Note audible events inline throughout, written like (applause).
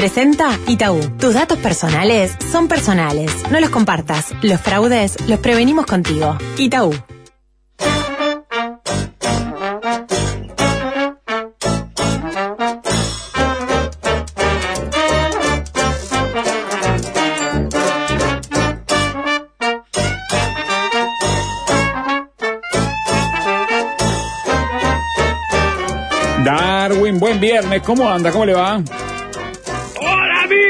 Presenta Itaú. Tus datos personales son personales. No los compartas. Los fraudes los prevenimos contigo. Itaú. Darwin, buen viernes. ¿Cómo anda? ¿Cómo le va?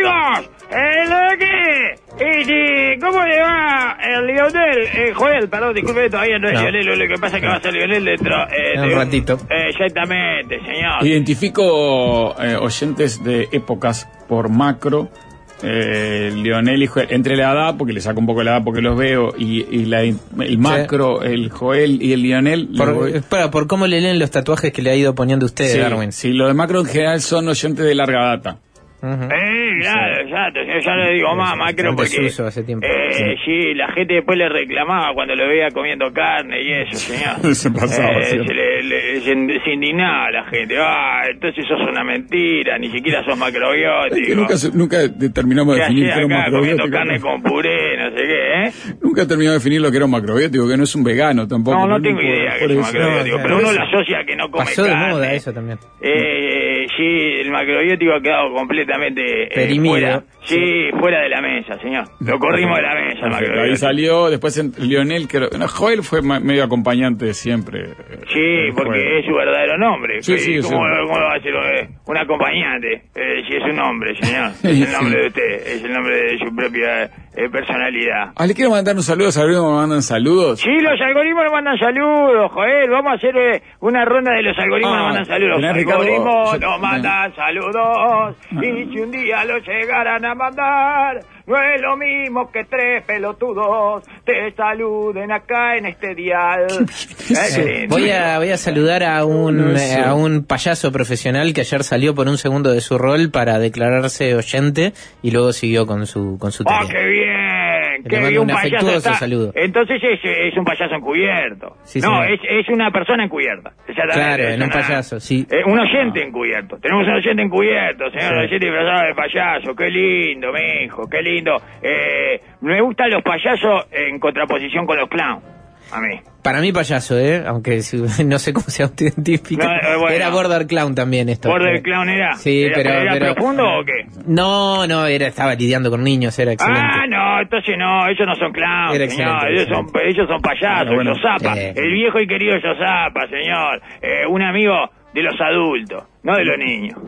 ¡Hola amigos! ¿El qué? Y si, ¿cómo le va el Lionel? Eh, Joel, perdón, disculpe, todavía no es No. Lionel, lo que pasa es que va a ser Lionel dentro eh, En un ratito. Eh, exactamente, señor. Identifico eh, oyentes de épocas por macro. Eh, Lionel y Joel, entre la edad, porque le saco un poco la edad porque los veo, y, y la- el macro, el Joel y el Lionel. lo Por, espera, por cómo le leen los tatuajes que le ha ido poniendo usted, sí, Darwin. sí, los de macro en general son oyentes de larga data. Ujú. Eh, claro, exacto, yo ya le digo más, Macro, porque... hace tiempo. Eh, sí, la gente después le reclamaba cuando lo veía comiendo carne y eso, señor. (laughs) Se pasaba, Eh, se, le- le- se- indignaba la gente. Ah, entonces sos una mentira, ni siquiera sos Es que macrobiótico. nunca, nunca determinamos de ¿Qué definir qué era un acá comiendo macrobiótico. carne con puré, no sé qué, eh? Nunca terminamos de definir lo que era un macrobiótico, que no es un vegano tampoco. No, no Por- tengo idea que es un macrobiótico, No, pero uno lo asocia que no come Pasó de carne. moda eso también. Eh, sí, el macrobiótico ha quedado completamente eh, fuera. Sí, fuera de la mesa, señor. Lo corrimos de la mesa, el Perfecto, Ahí macrobiótico. salió, después en- Lionel, que no, Joel fue medio acompañante siempre. eh, Sí, porque es su verdadero nombre. Sí, sí, ¿Cómo, sí. cómo va a ser un acompañante? Eh, si es un nombre, señor. (laughs) Es el Sí. nombre de usted, es el nombre de su propia eh, personalidad. Ah, le quiero mandar un saludo, me mandan saludos. Sí, los algoritmos nos mandan saludos, Joel. Vamos a hacer eh, una ronda de los algoritmos Ah, nos mandan saludos. Ricardo, algoritmos yo- mandan saludos. Y si un día los llegaran a mandar, no es lo mismo que tres pelotudos te saluden acá en este dial. (laughs) Eh, Voy a, voy a saludar a un, eh, a un payaso profesional que ayer salió por un segundo de su rol para declararse oyente y luego siguió con su, con su ¡Ah, tarea. qué bien! ¡Qué mando un Un payaso afectuoso está... saludo. Entonces es, es un payaso encubierto. Sí, no, es, es una persona encubierta. Claro, es en un payaso, sí. Eh, un oyente encubierto. Tenemos un oyente encubierto, señor. Sí. Oyente disfrazado de payaso. ¡Qué lindo, mijo! ¡Qué lindo! Eh, me gustan los payasos en contraposición con los clowns. A mí. Para mí payaso, ¿eh? Aunque si- (laughs) no sé cómo se autoidentifica. No, eh, bueno. Era Border Clown también esto. ¿Border clown era? Sí, ¿Era, pero... ¿Era pero- profundo o qué? No, no, era, estaba lidiando con niños, era excelente. Ah, no, entonces no, ellos no son clowns, Era señor, excelente, ellos son, ellos son payasos, Bueno, bueno. Yosapa, Sí. el viejo y querido Yosapa, señor, eh, un amigo de los adultos, no de los niños.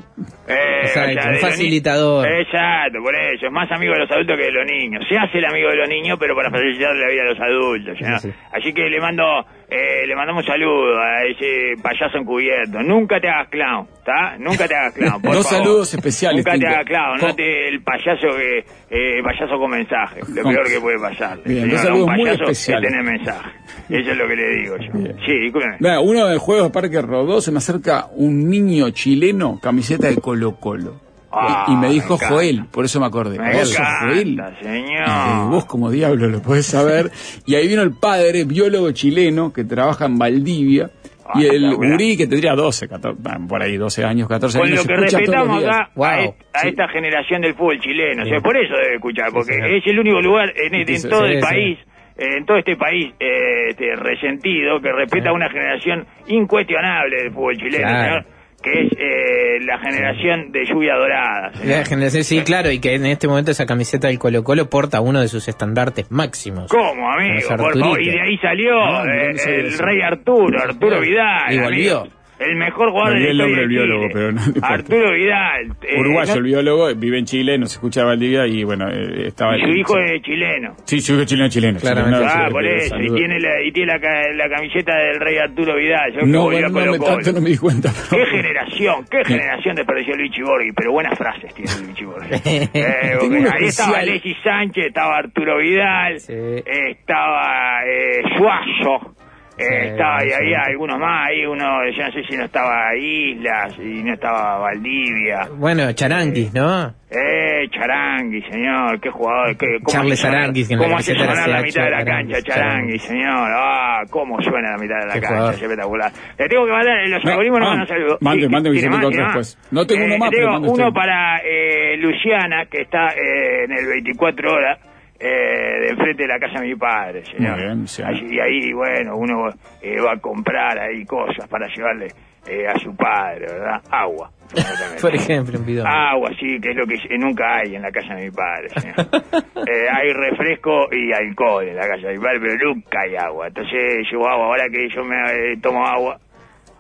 Eh, Exacto, un los facilitador. Exacto, por eso, es más amigo de los adultos que de los niños. Se hace el amigo de los niños, pero para facilitarle la vida a los adultos, señor. Sí, sí. Así que le mando, eh, le mandamos saludos a ese payaso encubierto. Nunca te hagas clown, ¿está? Nunca te hagas clown, (laughs) por Dos favor. saludos especiales, Nunca te hagas clown, no te el payaso que eh, payaso con mensaje, lo peor que puede pasar. Bien, Señor, un payaso es tener mensaje. Eso es lo que le digo yo. Bien. Sí, discúlpeme. Mira, uno de juegos de Parque Rodó se me acerca un niño chileno, camiseta de Colo Colo. Ah, y, me dijo me. Joel, por eso me acordé. Me Vos sos Joel. señor. Vos como diablo lo podés saber. (laughs) y ahí vino el padre, biólogo chileno, que trabaja en Valdivia. Ah, y el gurí que tendría 12, 14, bueno, por ahí 12 años, 14 Con años. lo se que respetamos acá a, Sí. esta generación del fútbol chileno. O sea, Bien. por eso debe escuchar, porque señor. es el único lugar en, en Sí, todo el país, en todo este país eh, este, resentido, que respeta a una generación incuestionable del fútbol chileno, Claro. Que es eh, la generación de lluvia dorada. señor. La generación- Sí, claro, y que en este momento esa camiseta del Colo Colo porta uno de sus estandartes máximos. ¿Cómo, amigo? Por favor, y de ahí salió No, no, eh, no el rey Arturo, Arturo Vidal. Y volvió. amigo. El mejor jugador de la el nombre de del biólogo, pero no. Arturo Vidal. eh, Uruguayo, no- el biólogo, vive en Chile, nos escucha Valdivia y bueno, eh, estaba... y su hijo es chileno. Sí, su hijo es chileno, chileno. Claramente. chileno, Ah, sí, por eh, eso, y tiene la, y tiene la, la camiseta del rey Arturo Vidal. Yo No, bueno, no, me, tanto no me di cuenta. Qué generación, qué generación desperdició Luigi Borghi, pero buenas frases tiene Luigi Borghi. (laughs) Eh, ahí estaba. Alexis Sánchez, estaba Arturo Vidal, Sí. estaba eh, Suazo, eh, Sí, estaba, y sí. había algunos más, ahí uno, yo no sé si no estaba Islas, y no estaba Valdivia. Bueno, Charanquis, ¿no? Eh, Arangui, señor, qué jugador, qué, cómo Charles Aranguis, que cómo hace sonar la mitad de la CH, cancha, Aranguis, Charangui, señor, ah, cómo suena la mitad de la cancha, es espectacular. Le tengo que mandar, los No, algoritmos nos ah, mandan saludos. mande, mande, ¿tiene Vicente, otro después. No tengo uno más, pero uno usted. para eh, Luciana, que está eh, en el 24 horas, eh, de enfrente de la casa de mi padre, señor. Bien, y ahí, bueno, uno eh, va a comprar ahí cosas para llevarle eh, a su padre, ¿verdad? Agua. (laughs) Por ejemplo, un bidón. Agua, sí, que es lo que nunca hay en la casa de mi padre. señor. (laughs) Eh, hay refresco y alcohol en la casa de mi padre, pero nunca hay agua. Entonces llevo agua. Ahora que yo me eh, tomo agua,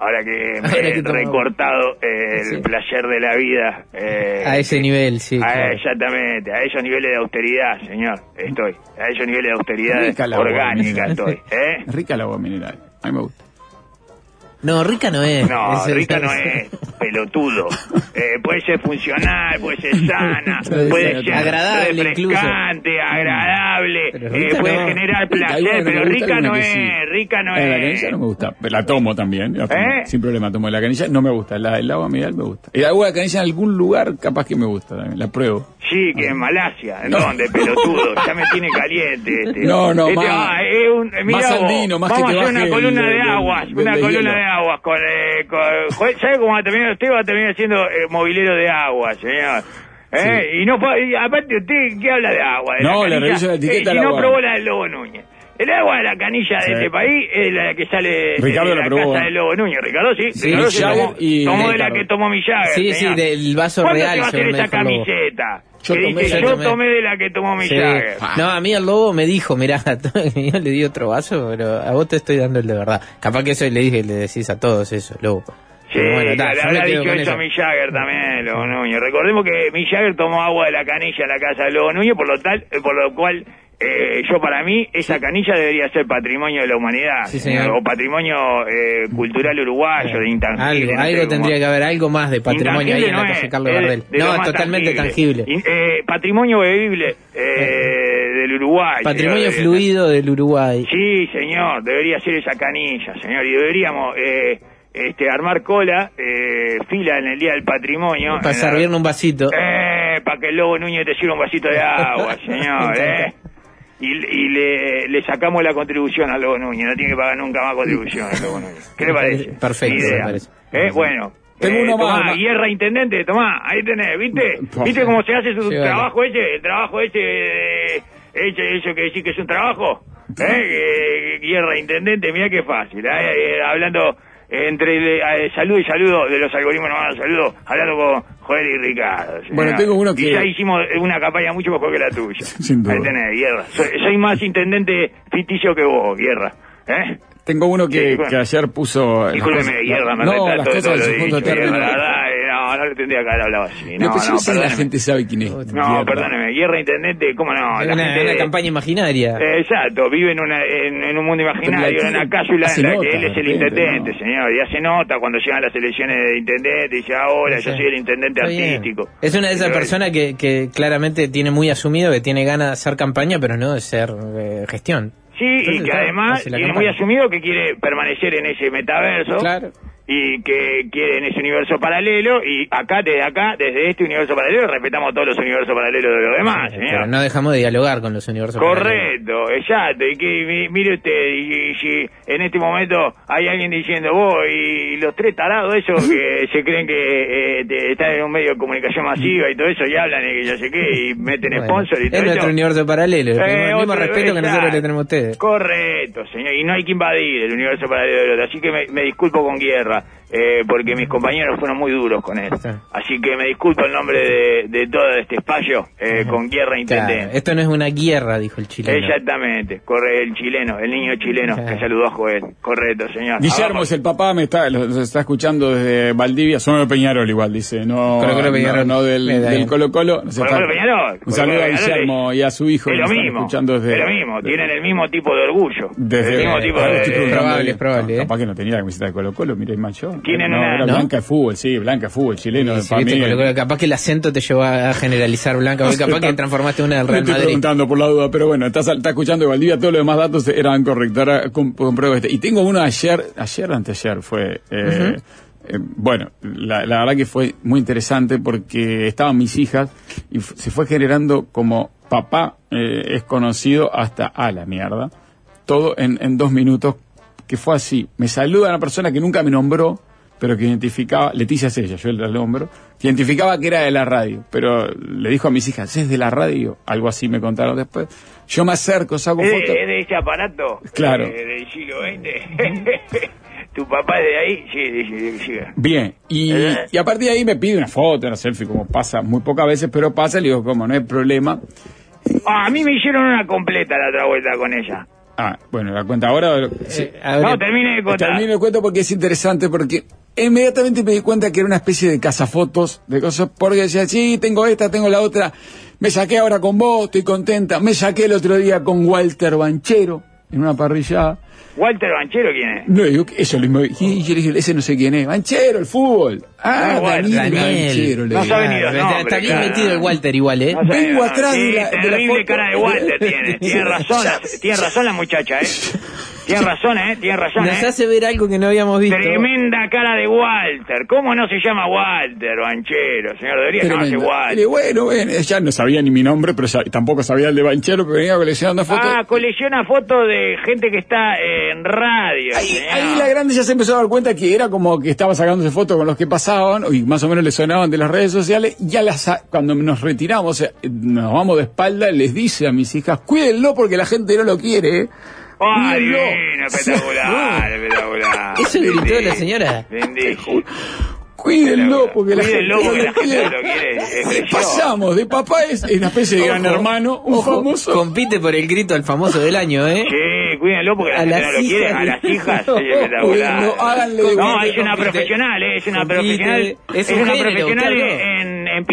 ahora que (laughs) me Ahora he que recortado el Sí. placer de la vida. eh, A ese nivel, sí. a- claro. Exactamente, a esos niveles de austeridad, señor, estoy. A esos niveles de austeridad orgánica estoy. ¿eh? (laughs) Rica el agua mineral. A mí me gusta. No, rica no es. No, rica no es pelotudo. Eh, puede ser funcional, puede ser (laughs) sana, Puede ser ser agradable refrescante, agradable, Pero eh, puede no. generar placer, pero rica no es, sí. rica no Eh, la es. canilla no me gusta. La tomo también. la tomo. ¿Eh? Sin problema tomo la canilla. No me gusta. La, el agua mineral me gusta. El agua de canilla en algún lugar capaz que me gusta también. La pruebo. Sí, que en Malasia, ¿en No. dónde, pelotudo? Ya me tiene caliente este. No, no, Este, más- ah, es un, mirá más andino, más vamos que te a hacer una columna el- de aguas, el- una columna de aguas con, eh, con ¿sabe cómo va a terminar? Usted va a terminar siendo eh, movilero de agua, señor. ¿Eh? Y no y aparte usted, ¿qué habla de agua? De No, le canilla? reviso la etiqueta Eh, si no agua. probó la del Lobo Núñez. El agua de la canilla de Sí. este país es la que sale Ricardo de la la probó. casa del Lobo Núñez. Ricardo, sí. Sí, Ricardo se tomó, y tomó de la que tomó mi Jagger, Sí, sí, del vaso ¿Cuándo real, te va a hacer esa camiseta? Yo que tomé dice, de la- yo tomé. tomé de la que tomó mi Sí. Jagger. No, a mí el lobo me dijo, mirá, (laughs) yo le di otro vaso, pero a vos te estoy dando el de verdad. Capaz que eso le dije, le decís a todos eso, lobo. Sí, bueno, ta, le habrá dicho eso a Mick Jagger también, Lobo Núñez. Recordemos que Mick Jagger tomó agua de la canilla en la casa de Lobo Núñez, por lo tal, por lo cual eh, yo para mí esa canilla debería ser patrimonio de la humanidad, Sí, señor, o patrimonio eh, cultural uruguayo, de intangible. Algo, no algo tendría que haber, algo más de patrimonio ahí Intangible en la no calle Carlos Gardel. No, totalmente tangible. Eh, patrimonio bebible eh, del Uruguay. Patrimonio señor, fluido del Uruguay. Sí, señor, debería ser esa canilla, señor, y deberíamos eh, este, armar cola, eh, fila en el Día del Patrimonio. Para la- servirle un vasito. Eh, para que el Lobo Núñez te sirva un vasito de agua, (laughs) señor, eh. Y, y le, le sacamos la contribución al Lobo Núñez, no tiene que pagar nunca más contribución al Lobo Núñez. ¿Qué le parece? perfecto, Idea. me parece. Eh, bueno. Tengo eh, uno tomá, más. guerra intendente, tomá, ahí tenés, ¿viste? ¿Viste cómo se hace su Sí, vale. trabajo ese? El trabajo ese, eh, ese, eso que decís que es un trabajo, ¿eh? (laughs) Eh, guerra intendente, mira qué fácil. Eh, hablando entre eh, salud y saludo de los algoritmos no saludo, hablando con Joel y Ricardo. Bueno, tengo uno que- Y ya hicimos una campaña mucho mejor que la tuya. (laughs) Sin duda. Ahí tenés, guerra. Soy, soy más intendente ficticio que vos, guerra. ¿Eh? Tengo uno que, Sí, bueno. que ayer puso. Discúlpeme, guerra, me No, retrato las cosas lo su punto término. la verdad, eh, no, no le tendría que haber hablado así. No, que yo no, si la perdóneme. gente sabe quién es. No, Guerra. perdóneme, guerra intendente, ¿cómo no? Es La una, gente- una campaña imaginaria. Eh, Exacto, vive en, una, en, en un mundo imaginario, Pero en una cápsula en la nota, que él es el intendente, ¿no? señor, y hace nota cuando llegan las elecciones de intendente, y dice, ahora yo soy el intendente Está bien. artístico. Es una de esas Pero- personas que, que claramente tiene muy asumido que tiene ganas de hacer campaña, pero no de ser eh, gestión. Sí, Entonces, y que claro, además tiene muy asumido que quiere permanecer en ese metaverso. Claro. Y que quiere en ese universo paralelo y acá desde acá desde este universo paralelo respetamos todos los universos paralelos de los demás señor. Pero no dejamos de dialogar con los universos. paralelos. Correcto, exacto. Y que mi- mire usted, y, si en este momento hay alguien diciendo, vos y los tres tarados esos que (laughs) se creen que eh, te- están en un medio de comunicación masiva y todo eso, y hablan y que yo sé qué, y meten Bueno, sponsor y todo es eso. nuestro universo paralelo. Eh, el mismo respeto que nosotros le tenemos a ustedes. Correcto, señor. Y no hay que invadir el universo paralelo del otro. Así que me, me disculpo con Guerra, eh, porque mis compañeros fueron muy duros con él. Sí. Así que me disculpo en nombre de, de todo este espacio eh, con Guerra Claro, Intendente. esto no es una guerra, dijo el chileno. Exactamente, corre el chileno, el niño chileno Claro. que saludó a Joel. Correcto, señor. Guillermo Abajo. es el papá, me está, lo, lo está escuchando desde Valdivia, son de Peñarol igual, dice, no, Colo Colo no- Peñarol. no, del. Colo Colo. Colo Colo Peñarol. Un saludo Colo a Guillermo y a su hijo Es lo mismo, escuchando desde... es lo mismo, tienen el mismo tipo de orgullo. Desde el mismo tipo de... probable, es probable, No, ¿eh? Capaz que no tenía la camiseta de Colo Colo, mira, más yo. Tienen no, una- era ¿no? blanca de fútbol, sí, blanca de fútbol, chileno. Colo Colo, capaz que el acento te llevó a generalizar Blanca, porque (laughs) capaz que transformaste una del Me Real estoy Madrid. preguntando por la duda, pero bueno, estás, está escuchando de Valdivia, todos los demás datos eran correctos. Ahora com- compruebo este. Y tengo uno ayer, ayer o anteayer fue, eh, Eh, bueno, la, la verdad que fue muy interesante porque estaban mis hijas y se fue generando como papá eh, es conocido hasta a la mierda. Todo en, en dos minutos, que fue así. Me saluda una persona que nunca me nombró, pero que identificaba, Leticia es ella, yo el nombro, que identificaba que era de la radio, pero le dijo a mis hijas, ¿es de la radio? Algo así me contaron después. Yo me acerco, saco ¿Es fotos. es de ese aparato? Claro. eh, del siglo XX. (laughs) ¿Tu papá es de ahí? Sí, dice, dice. Bien, y, Eh. y a partir de ahí me pide una foto, una selfie, como pasa muy pocas veces, pero pasa, le digo, como no hay problema. Ah, a mí me hicieron una completa la otra vuelta con ella. Ah, bueno, la cuenta ahora. sí. Eh, ver, No, termine de contar. Termino el cuento porque es interesante, porque inmediatamente me di cuenta que era una especie de cazafotos, de cosas, porque decía, sí, tengo esta, tengo la otra, me saqué ahora con vos, estoy contenta, me saqué el otro día con Walter Banchero, en una parrillada. ¿Walter Banchero quién es? No, digo, eso lo mismo. Y yo le dije, ese no sé quién es. Banchero, el fútbol. Ah, Ah, Walter, Daniel, Daniel. Banchero. le No digo. sabe ni los está- nombres, está bien claro. metido el Walter igual, ¿eh? No Vengo no, atrás sí, de la- de la terrible foto. cara de Walter tiene. Tiene (laughs) razón, la, tiene razón la muchacha, ¿eh? Tiene razón, ¿eh? Tiene razón, Nos ¿eh? hace ver algo que no habíamos visto. Tremenda cara de Walter. ¿Cómo no se llama Walter Banchero, señor? Debería llamarse Walter. bueno, bueno, ya no sabía ni mi nombre, pero ya- tampoco sabía el de Banchero, pero venía coleccionando fotos. Ah, colecciona fotos de gente que está en radio. Ahí, la grande ya se empezó a dar cuenta que era como que estaba sacándose fotos con los que pasaban y más o menos le sonaban de las redes sociales. Y ya las, sa- cuando nos retiramos, o sea, nos vamos de espalda, les dice a mis hijas, cuídenlo porque la gente no lo quiere. ¿eh". Cuídenlo. divino, espectacular, espectacular. Eso gritó la señora. Bendito. Cuídenlo porque la Cuídenlo gente porque no la lo gente quiere. no lo quiere. Es precioso. Pasamos de papá es una especie de gran hermano, un ojo, famoso. Compite por el grito al famoso del año, ¿eh? Sí, cuídenlo porque la A gente las no lo quiere. hijas. A las hijas, No, (laughs) es espectacular. cuídenlo, háganle de No, es una compite. profesional, eh, es una Compite. profesional. Es Es, un una género, profesional en, en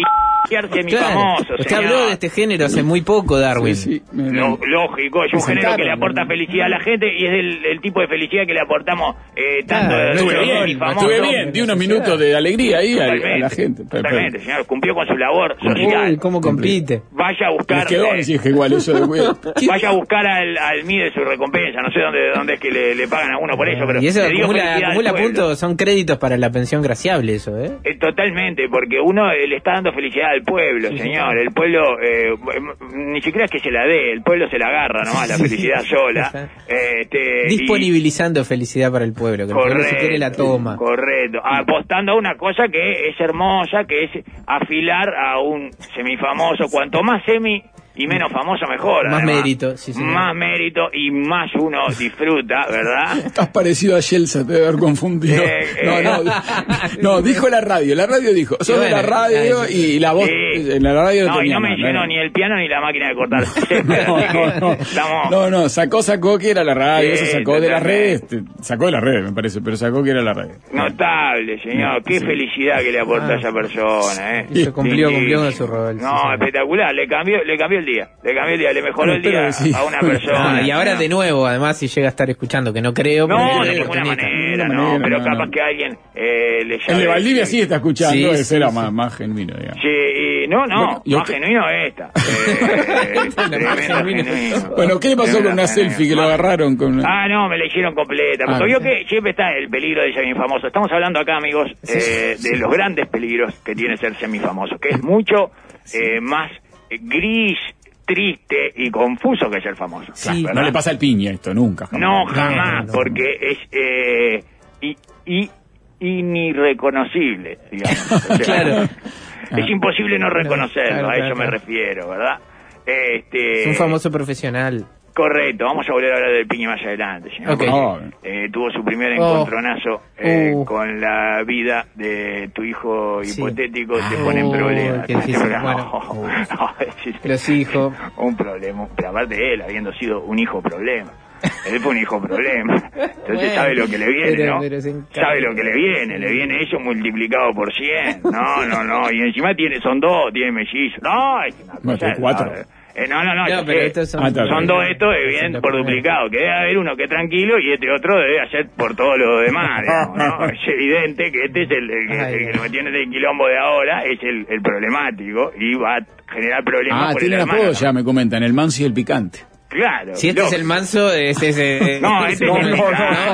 piquearse mi famoso. Usted señor. habló de este género hace muy poco, Darwin. Sí, sí, me- Lo- lógico, es un género que le aporta felicidad a la gente y es el, el tipo de felicidad que le aportamos eh, tanto Claro, de- Estuve bien, famoso. estuve bien, di unos minutos de alegría ahí a, a la gente. Pero- pero- Totalmente, señor, cumplió con su labor social. Uy, cómo compite. Vaya a buscar, quedó, eh, dije igual eso de (laughs) vaya a buscar al, al MIDE su recompensa. No sé dónde, dónde es que le, le pagan a uno por eso, pero y eso le dio acumula, acumula puntos, son créditos para la pensión graciable, eso, ¿eh? Eh, totalmente, porque uno eh, le está dando felicidad al pueblo, señor. El pueblo, eh, ni siquiera es que se la dé, el pueblo se la agarra nomás, la felicidad sola. (laughs) Este, y- Disponibilizando felicidad para el pueblo, que el pueblo si quiere la toma. Correcto. Apostando a una cosa que es hermosa, que es afilar a un semifamoso. Cuanto más semi y menos famoso, mejor. Más además. mérito, sí, señor. Más mérito y más uno disfruta, ¿verdad? (laughs) Estás parecido a Yelsa, te debe haber confundido. Eh, no, eh. no, no, dijo la radio, la radio dijo, sos Y de la bueno, radio y la voz Sí. En la radio No, y tenía no ¿no? ni el piano ni la máquina de cortar. (laughs) (laughs) No, no, no. estamos- No, no, sacó, sacó que era la radio, Sí, eso sacó de las redes, sacó de las redes me parece, pero sacó que era la radio. Notable, señor. Qué Sí. felicidad que le aporta Ah. a esa persona, ¿eh? Eso cumplió, Sí, cumplió sí. con su rol. No, espectacular. Le cambió, le cambió el día. Le cambió el día. Le mejoró el día a una (laughs) persona. Ah, y ahora de nuevo, además, si llega a estar escuchando, que no creo, No, de ninguna manera, no. pero capaz que alguien eh, le El llame. de Valdivia sí está escuchando, ese era más genuino, digamos. Sí, y no, no, Bueno, yo más que- genuino esta. (laughs) Eh. Bueno, ¿qué le pasó con una selfie que lo agarraron con una... Ah, no, me la hicieron completa. Porque Ah, vio que siempre está el peligro de ser infamoso. Estamos hablando acá, amigos, eh, de los grandes peligros que tiene ser semifamoso, que es mucho eh, más gris, triste y confuso que ser famoso. Sí. ¿verdad? No le pasa al piña esto, nunca. jamás. No, jamás, no, no. porque es eh, y, y inirreconocible, digamos. (laughs) O sea, Claro. Es imposible no reconocerlo, claro, a eso claro, me refiero, ¿verdad? Este, Es un famoso profesional. Correcto, vamos a volver a hablar del piña más adelante, señor. Ok. porque, Oh. eh, tuvo su primer Oh. encontronazo eh, Uh. con la vida de tu hijo Sí. hipotético, se Ah. pone en Oh, problemas. qué difícil. No, (laughs) Bueno. no, es- Los hijos. Un problema, pero aparte de él, habiendo sido un hijo problema. Él fue un hijo problema. Entonces Bueno, sabe lo que le viene, pero- ¿no? pero. Sabe lo que le viene, le viene eso multiplicado por 100. No, (laughs) no, no. Y encima tiene, son dos, tiene mellizos. No, es una No, cosa. tiene cuatro. no, eh, no, no, no. No, pero estos son- Ah, Son dos estos, los por duplicado. Que debe haber uno que es tranquilo y este otro debe hacer por todo lo demás. (laughs) digamos, ¿no? Es evidente que este es el, el que, Ay, el que lo tiene del quilombo de ahora, es el, el problemático y va a generar problemas Ah, por tiene el apodo ya, me comentan, el manso y el picante. Claro. Si este es el manso, ese (laughs) es el... No, este es el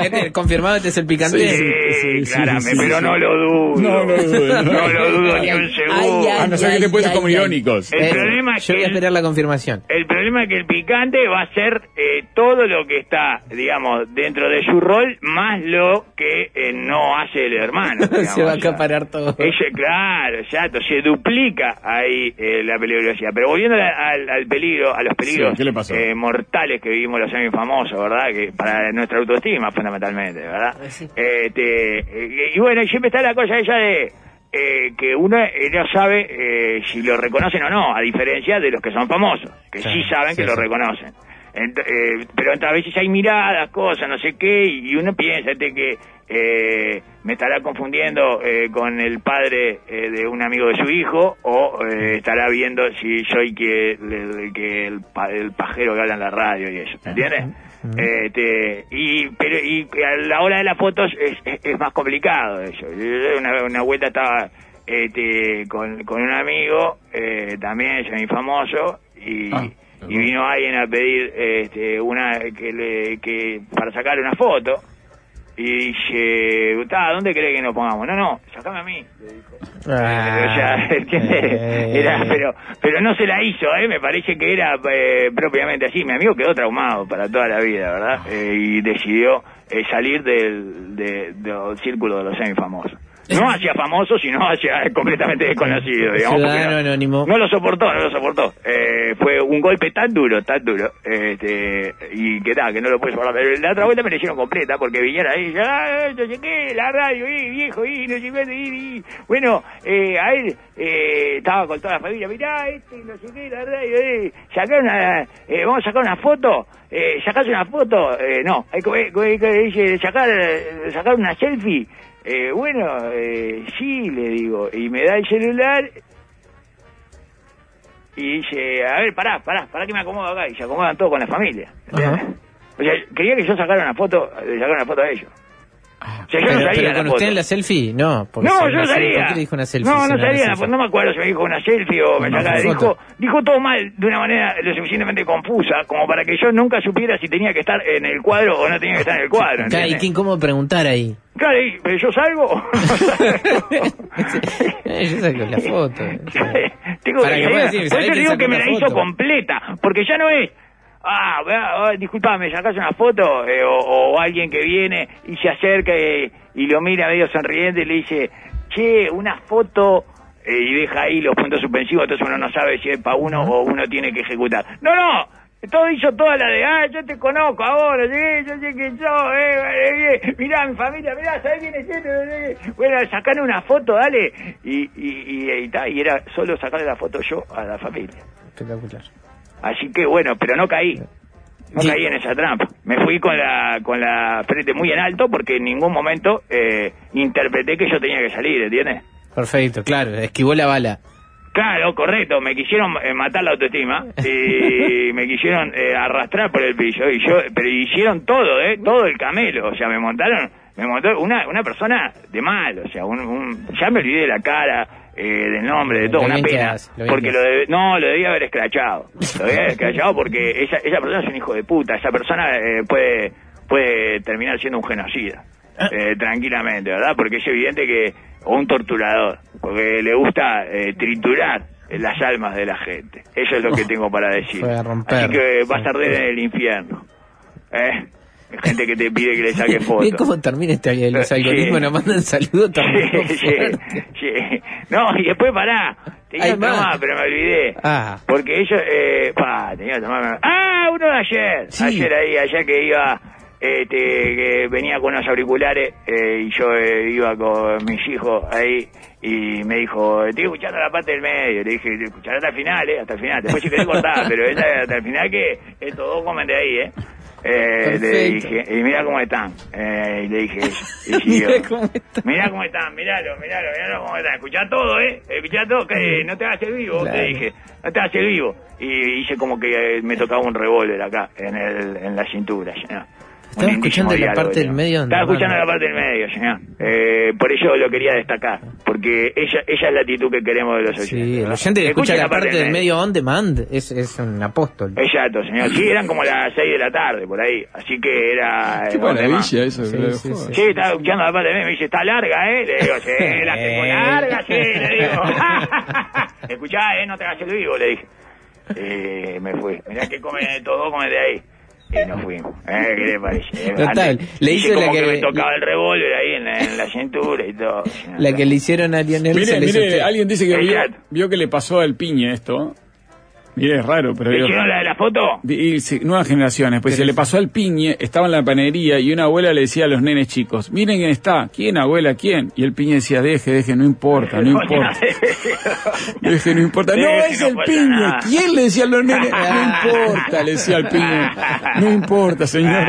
este- confirmado, este es el picante. Sí, sí, sí, claramente, sí, pero sí. no lo dudo. No lo dudo, (laughs) no. No lo dudo ni un segundo. A no ser que te puedes como irónicos. El Eh, problema es yo que voy a el- esperar la confirmación. El problema es que el picante va a ser eh, todo lo que está, digamos, dentro de su rol, más lo que eh, no hace el hermano. (laughs) digamos, Se va a o sea. acaparar todo. Ese, claro, exacto, se duplica ahí eh, la peligrosidad. Pero volviendo al, al- al peligro, a los peligros Sí, ¿qué le pasó? Eh, mortales que vivimos los semifamosos, ¿verdad? Que para nuestra autoestima, fundamentalmente, ¿verdad? Sí. Este, eh, y bueno, y siempre está la cosa esa de eh, que uno eh, no sabe eh, si lo reconocen o no, a diferencia de los que son famosos, que sí, Sí, saben sí, que lo reconocen. Ent- eh, pero a veces hay miradas, cosas, no sé qué, y uno piensa este, que eh, me estará confundiendo eh, con el padre eh, de un amigo de su hijo o estará viendo si soy que, el, que el, pa- el pajero que habla en la radio y eso, ¿me entiendes? Este, y, pero, y a la hora de las fotos es, es, es más complicado eso. Yo Una, una vuelta estaba este, con, con un amigo, eh, también semifamoso, y, Ah, y vino alguien a pedir este, una que le, que para sacar una foto. Y dice, "Ta, ¿dónde cree que nos pongamos? No, no, sacame a mí. le dijo. Ah, (laughs) O sea, ¿entiendes? eh. Era, pero, pero no se la hizo, ¿eh? Me parece que era eh, propiamente así. Mi amigo quedó traumado para toda la vida, ¿verdad? Eh, y decidió eh, salir del, de- del círculo de los semifamosos. No hacia famoso, sino hacia completamente desconocido, digamos. Ciudadano no, anónimo. no lo soportó, no lo soportó. Eh, fue un golpe tan duro, tan duro, este, y que tal, que no lo puede soportar. Pero la otra vuelta me la hicieron completa, porque vinieron ahí, ah, no sé qué, la radio, y viejo, y no sé qué, y, y. bueno, eh, a él eh, estaba con toda la familia, mirá, este, no sé qué, la radio, eh, sacar una, eh, vamos a sacar una foto, eh, sacarse una foto, eh, no, hay que, hay que- hay que- dice, sacar, eh, sacar una selfie, eh, bueno, eh, sí, le digo, y me da el celular y dice, a ver, pará, pará, pará que me acomodo acá, y se acomodan todos con la familia. O sea, quería que yo sacara una foto, le sacara una foto a ellos. O sea, yo Pero, no pero la con foto. usted en la selfie, no. porque No, yo salía. ¿Por qué le dijo una selfie? No, no una pues no me acuerdo si me dijo una selfie o me sacaba. Dijo, dijo todo mal, de una manera lo suficientemente confusa, como para que yo nunca supiera si tenía que estar en el cuadro o no tenía que estar en el cuadro. Claro, y qué incómodo preguntar ahí. Claro, y, pero yo salgo. (laughs) Yo saco la foto. (laughs) Tengo Para que, que por decir, eso ¿sabés quién digo que me la la hizo completa, porque ya no es. Ah, ah, disculpame, sacás una foto eh, o, o alguien que viene y se acerca y, y lo mira medio sonriente y le dice, che, una foto eh, y deja ahí los puntos suspensivos, entonces uno no sabe si es para uno o uno tiene que ejecutar. No, no, todo hizo toda la de, ah, yo te conozco ahora, sí, yo sé que yo, eh, eh, eh, mirá mi familia, mirá, ¿sabés quién es este? Bueno, sacarle una foto, dale. Y, y, y, y ta, y era solo sacarle la foto yo a la familia. Espectacular. Así que bueno, pero no caí. No Sí. caí en esa trampa. Me fui con la con la frente muy en alto porque en ningún momento eh, interpreté que yo tenía que salir, ¿entiendes? Perfecto, claro. Esquivó la bala. Claro, correcto. Me quisieron eh, matar la autoestima y (laughs) me quisieron eh, arrastrar por el piso y yo, pero hicieron todo, ¿eh? Todo el camelo. O sea, me montaron, me montó una una persona de mal. O sea, un, un- ya me olvidé de la cara. Eh, del nombre, de todo, Lo una pena. lo Porque que lo de, no, lo debía haber escrachado. Lo debía haber escrachado porque esa, esa persona es un hijo de puta. Esa persona eh, puede, puede terminar siendo un genocida. eh, tranquilamente, ¿verdad? Porque es evidente que. O un torturador. Porque le gusta eh, triturar las almas de la gente. Eso es lo que tengo para decir. Así que vas a arder en el infierno. ¿Eh? Gente que te pide que le saque (laughs) fotos. ¿Ven cómo termina este Los (laughs) Sí. algoritmos nos mandan saludos también. (laughs) Sí, sí, sí. (laughs) No, y después pará. Tenía más. más, pero me olvidé. Ah. Porque ellos, eh, pa, tenía que tomarme. Ah, uno de ayer. Sí. Ayer ahí, ayer que iba, este, que venía con unos auriculares eh, y yo eh, iba con mis hijos ahí y me dijo, estoy escuchando la parte del medio. Le dije, escuchar hasta el final, eh, hasta el final. Después si querés cortar, (laughs) pero esa hasta el final que estos dos comen de ahí, eh. Eh, le dije, y mira cómo están. Eh, y le dije. (laughs) Y Mira cómo está. Mirá cómo están, miralo, miralo, miralo cómo están. Escuchá todo, ¿eh? Escuchá todo, que no te hagas vivo, Claro. te dije. No te hagas vivo. Y hice como que eh, me tocaba un revólver acá, en, el, en la cintura. ¿no? Estaba escuchando la parte del medio. Estaba escuchando la parte del medio, señor. Eh, por ello lo quería destacar, porque ella, ella es la actitud que queremos de los oyentes. Sí, el oyente que escucha la parte del medio on demand es, es un apóstol. Exacto, señor. Sí, eran como las 6 de la tarde, por ahí. Así que era... Qué maravilla eso. Sí, sí, sí. Sí, estaba escuchando la parte del medio. Me dice, está larga, ¿eh? Le digo, sí, (laughs) la tengo larga, sí, le digo. (laughs) (laughs) Escuchá, ¿eh? No te hagas el vivo, le dije. Eh, me fui. Mirá que come todo, come de ahí. Y nos fuimos. ¿Eh? ¿Qué le parece? Total, Antes, le hice hizo la que, que- me tocaba el revólver ahí en la, en la cintura y todo. La que le hicieron a Lionel Mire, se mire, alguien dice que vio, vio que le pasó al piñe esto. Mire, es raro, pero... ¿Le hicieron la de la foto? Y, sí, nuevas generaciones, pues se le pasó al piñe, estaba en la panadería y una abuela le decía a los nenes chicos, miren quién está, ¿quién abuela? ¿Quién? Y el piñe decía, deje, deje, no importa, no (laughs) importa, (laughs) deje, no importa, no Deje, es no el piñe, nada. ¿quién le decía a los nenes? (laughs) No importa, le decía al piñe, no importa señor.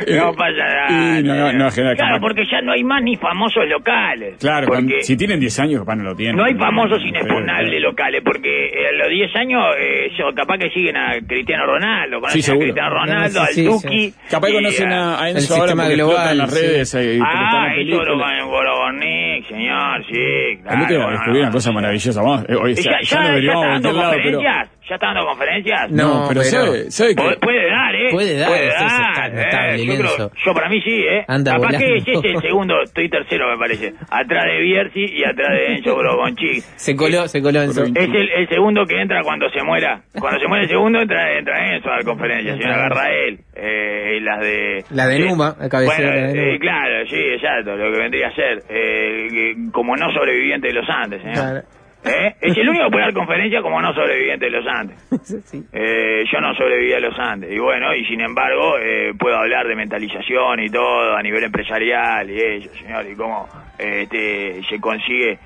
Entonces, eh, No pasa nada. y no, no, no, genera claro, capaz- porque ya no hay más ni famosos locales. Claro, porque cuando- si tienen 10 años capaz no lo tienen. no hay famosos inexpugnables locales, porque eh, a los 10 años eh, yo, capaz que siguen a Cristiano Ronaldo, conocen Sí, seguro. a Cristiano Ronaldo, No, sí, sí, al Duki. sí. Capaz y conocen a, a Enzo el ahora sistema porque global, en las redes. eh, Ah, eso lo película. con Goronic, señor, sí, claro. El otro día no, descubrí una no, cosa no. maravillosa. Vamos, eh, hoy ¿Y ya, ya, ya ya, está a dando cualquier lado, pero... conferencias? ¿Ya está dando conferencias? No, No, pero, pero- ¿sabe, sabe que... Puede, puede dar, ¿eh? Puede dar, puede es eh, yo, creo- Lenzo. yo para mí sí, ¿eh? Anda Capaz volando. que ese es el segundo, estoy tercero me parece. Atrás de Bierzi y atrás de Enzo (laughs) Brogonchi. Se coló, se coló en su... Porque- Es el, el segundo que entra cuando se muera. Cuando se muere el segundo, entra, entra Enzo a la conferencia. Si no agarra él. Eh, y las de... La de Sí. Numa, la cabecera Bueno, de eh, Numa. claro, sí, exacto. Lo que vendría a ser. eh, como no sobreviviente de los Andes, señor. Claro. ¿Eh? Es el único que puede dar conferencia como no sobreviviente de los Andes. (laughs) Sí. Eh, yo no sobreviví a los Andes. Y bueno, y sin embargo, eh, puedo hablar de mentalización y todo a nivel empresarial y eso, señor, y cómo eh, este, se consigue